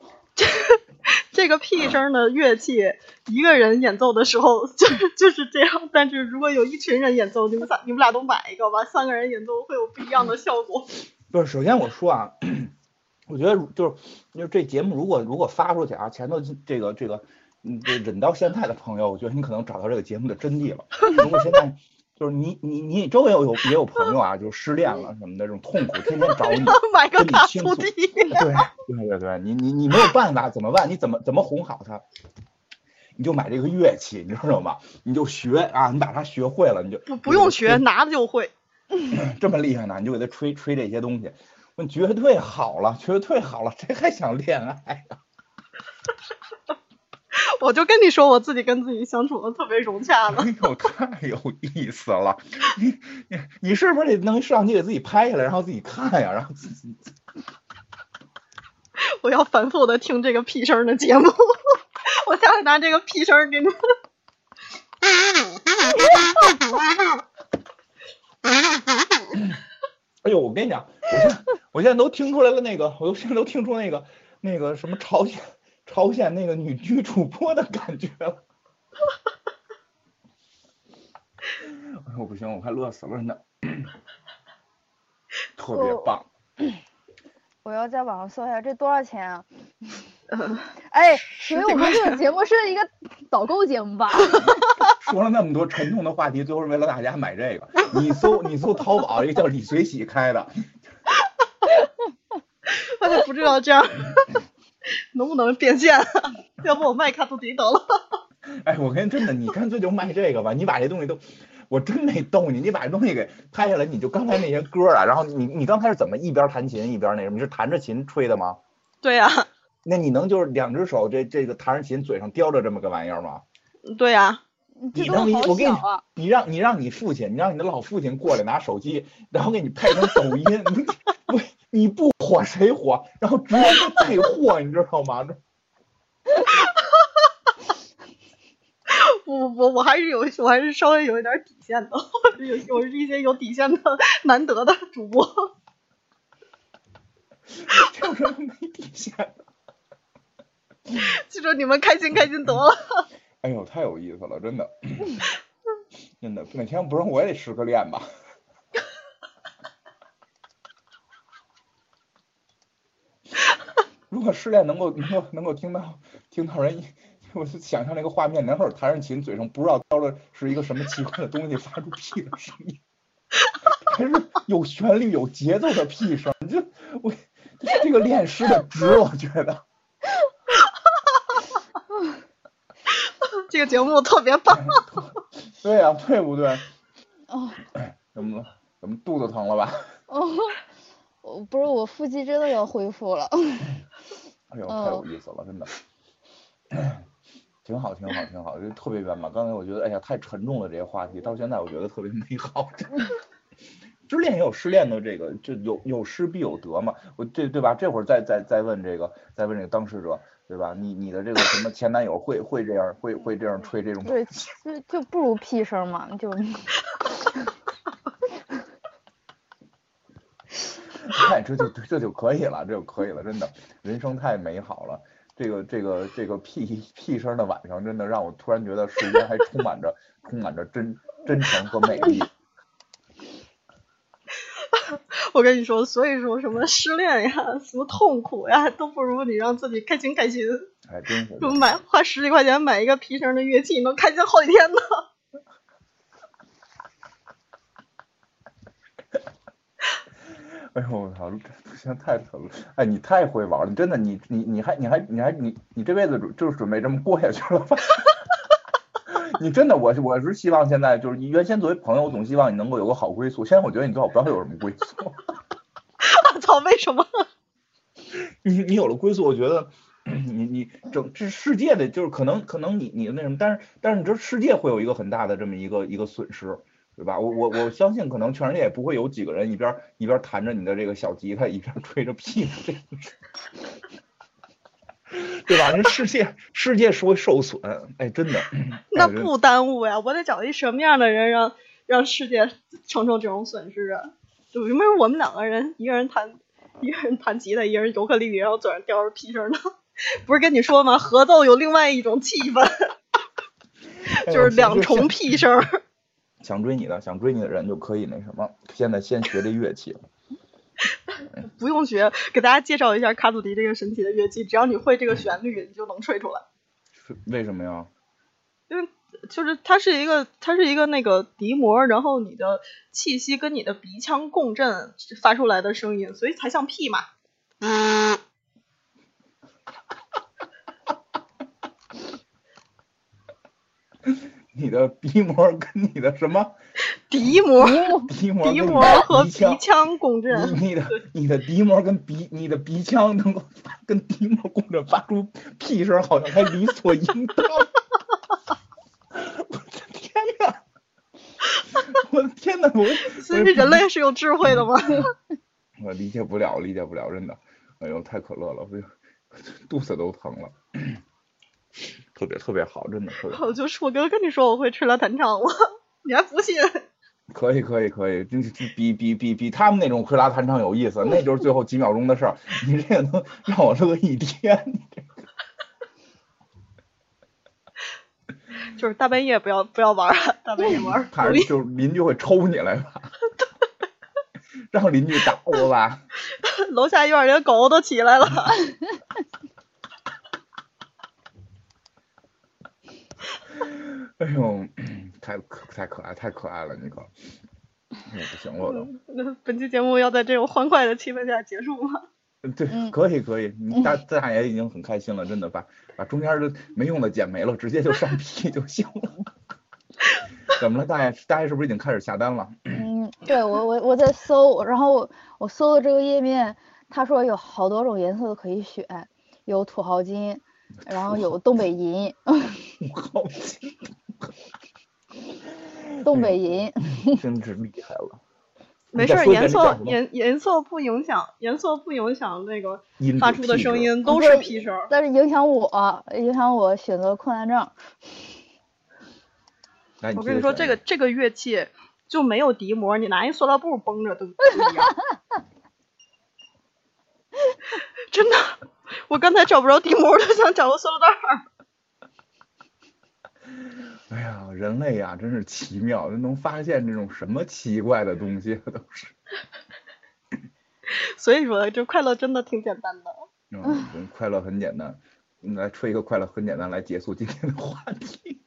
这个屁声的乐器，一个人演奏的时候就是就是这样，但是如果有一群人演奏，你们仨你们俩都买一个吧，三个人演奏会有不一样的效果。*laughs* 不是，首先我说啊，*clears throat* 我觉得就是，就是这节目如果如果发出去啊，前头这个这个，嗯，忍到现在的朋友，我觉得你可能找到这个节目的真谛了。如果现在就是你你你周围有有也有朋友啊，就失恋了什么的这种痛苦，天天找你 *laughs* 跟你倾诉。对对对对，你你你没有办法怎么办？你怎么怎么哄好他？你就买这个乐器，你知道吗？你就学啊，你把它学会了，你就不不用学，拿着就会。*coughs* 这么厉害呢？你就给他吹吹这些东西，问绝对好了，绝对好了，谁还想恋爱呀？*laughs* 我就跟你说，我自己跟自己相处的特别融洽了。哎呦，太有意思了！你你你是不是得能摄像机给自己拍下来，然后自己看呀？然后自己。*laughs* 我要反复的听这个屁声的节目，*laughs* 我下次拿这个屁声给你。*laughs* 哎呦，我跟你讲，我现在我现在都听出来了，那个，我现在都听出那个那个什么朝鲜朝鲜那个女女主播的感觉了。哎呦，不行，我快乐死了呢，*laughs* 特别棒。我要在网上搜一下，这多少钱啊？哎，所以我们这个节目是一个导购节目吧？*laughs* 说了那么多沉重的话题，最后是为了大家买这个。你搜你搜淘宝，一个叫李随喜开的。*laughs* 我也不知道这样能不能变现，*laughs* 要不我卖卡祖笛得了。*laughs* 哎，我跟真的，你干脆就卖这个吧。你把这东西都，我真没逗你，你把这东西给拍下来，你就刚才那些歌啊，然后你你刚才是怎么一边弹琴一边那什么？你是弹着琴吹的吗？对呀。那你能就是两只手这这个弹着琴，嘴上叼着这么个玩意儿吗？对呀。你能你我给你，啊你让你让你父亲，你让你的老父亲过来拿手机，然后给你配成抖音，*laughs* 你不火谁火？然后直接就带货，你知道吗？*laughs* 我我我还是有我还是稍微有一点底线的，有有一些有底线的难得的主播。*laughs* 这什么没底线的？*laughs* 记住你们开心开心得了。哎呦，太有意思了，真的，*coughs* 真的，哪天不是我也得失个恋吧。果失恋能够能够能够听到听到人，*laughs* 我就想象那个画面，男孩弹着琴，嘴上不知道叼的是一个什么奇怪的东西，发出屁的声音，还是有旋律有节奏的屁声，就我这个恋诗的值，我觉得。*laughs* 这个节目特别棒。*laughs* 对呀、对不对？哦 *clears throat* 怎么了？怎么肚子疼了吧？哦，我不是我腹肌真的要恢复了。哎呦，太有意思了，真的，挺好，挺好，挺好，就特别圆满。刚才我觉得，哎呀，太沉重了这些话题，到现在我觉得特别美好。*laughs* 失恋也有失恋的这个，就有有失必有得嘛。我这对吧？这会儿再再再问这个，再问这个当事者，对吧？你你的这个什么前男友会会这样，会会这样吹这种？对，就就不如屁声嘛，就 *laughs* 哎，这就这就可以了，这就可以了，真的，人生太美好了。这个这个这个屁屁声的晚上，真的让我突然觉得世间还充满着充满着真真诚和美丽。*laughs* 我跟你说，所以说什么失恋呀，什么痛苦呀，都不如你让自己开心开心。哎，真是就买花十几块钱买一个皮绳的乐器，能开心好几天呢。*laughs* 哎呦我操，这现在太疼了！哎，你太会玩了，真的，你你你还你还你还你你这辈子准就是准备这么过下去了吧？*laughs* 你真的，我是我是希望现在就是你原先作为朋友，我总希望你能够有个好归宿。现在我觉得你最好不要有什么归宿。我 *laughs* 操，为什么？你你有了归宿，我觉得你你整这世界的就是可能可能你你那什么，但是但是你知道世界会有一个很大的这么一个一个损失，对吧？我我我相信可能全世界也不会有几个人一边一边弹着你的这个小吉他，一边吹着屁的 *laughs* 对吧？这世界世界是会受损，哎，真的。那不耽误呀，我得找一什么样的人让让世界承受这种损失啊？就因为我们两个人，一个人弹一个人弹吉他，一个人尤克里里，然后嘴上叼着屁声呢。不是跟你说吗？合奏有另外一种气氛，*laughs* 哎就是两重屁声。想追你的想追你的人就可以那什么，现在先学这乐器。*laughs* 不用学，给大家介绍一下卡祖笛这个神奇的乐器，只要你会这个旋律，你就能吹出来。是为什么呀？因为就是它是一个，它是一个那个笛膜，然后你的气息跟你的鼻腔共振发出来的声音，所以才像屁嘛。嗯，你的鼻膜跟你的什么鼻膜，鼻膜跟你笛膜和鼻鼻腔，共振。你你的你的鼻膜跟鼻你的鼻腔能够跟鼻膜共振发出屁声，好像还理所应当。*laughs* 我的天呐！我的天呐！我 *laughs* 所以人类是有智慧的吗？*laughs* 我理解不了，理解不了，真的。哎呦，太可乐了，我肚子都疼了。*laughs* 特别特别好，真的特别好。我就是，我哥跟你说我会吹拉弹唱，我你还不信？可以可以可以，真是比比比比他们那种吹拉弹唱有意思，那就是最后几秒钟的事儿。你这个能让我乐一天，*laughs* 就是大半夜不要不要玩儿，大半夜玩儿怕就是邻居会抽你来吧？*laughs* 让邻居打我吧？楼下院儿里的狗都起来了。哎呦，*clears throat* 太可太可爱太可爱了，你可，哎不行了我都。那本期节目要在这种欢快的气氛下结束吗？对，嗯可以可以，你大大爷已经很开心了，真的把把中间的没用的剪没了，直接就上 *laughs* 皮就行了。怎么了，大爷？大爷是不是已经开始下单了？嗯，对我我我在搜，然后我我搜的这个页面，他说有好多种颜色都可以选，有土豪金，然后有东北银，我好奇，*laughs* 东北音，*laughs* 真是厉害了。没事，颜色颜颜色不影响，颜色不影响那个发出的声音都是皮声，但是影响我，影响我选择困难症。*laughs* 我跟你说，这个这个乐器就没有笛膜，你拿一塑料布绷着都一样。真的，我刚才找不着笛膜，都想找个塑料袋。哎呀，人类呀，真是奇妙，能发现这种什么奇怪的东西都是。所以说，这快乐真的挺简单的。嗯，快乐很简单。来吹一个快乐很简单来结束今天的话题。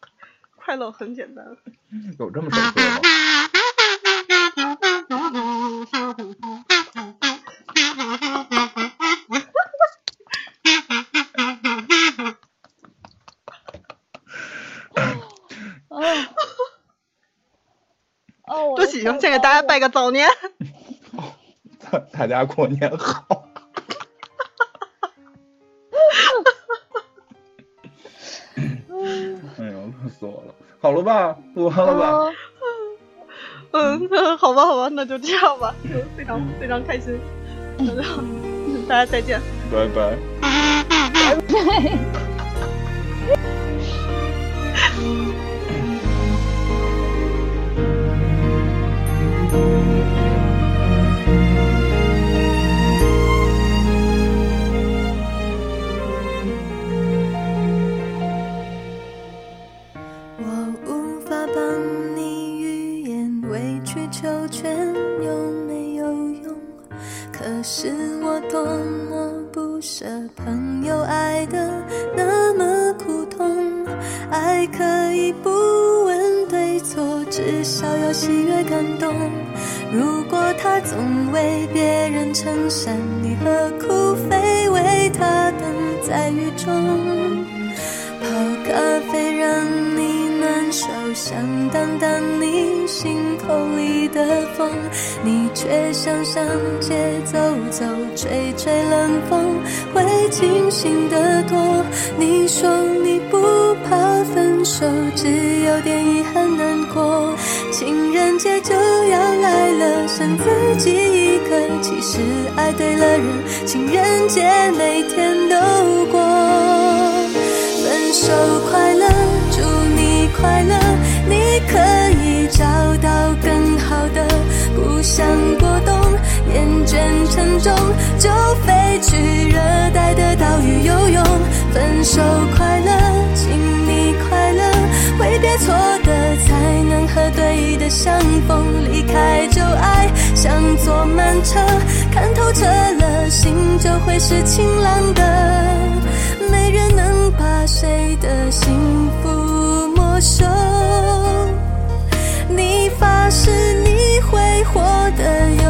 *laughs* 快乐很简单。*laughs* 有这么神奇吗？行，先给大家拜个早年。*laughs* 大家过年好。哎呦，乐死我了！好了吧，录完了吧？嗯，好吧，好吧，那就这样吧。非常非常开心，大家再见，拜拜。拜拜。情的多你说你不怕分手只有点遗憾难过情人节就要来了剩自己一个其实爱对了人情人节每天都过。分手快乐祝你快乐你可以找到更好的不想过冬厌倦沉重就飞相逢离开旧爱像坐慢车看透彻了心就会是晴朗的。没人能把谁的幸福没收。你发誓你会活得有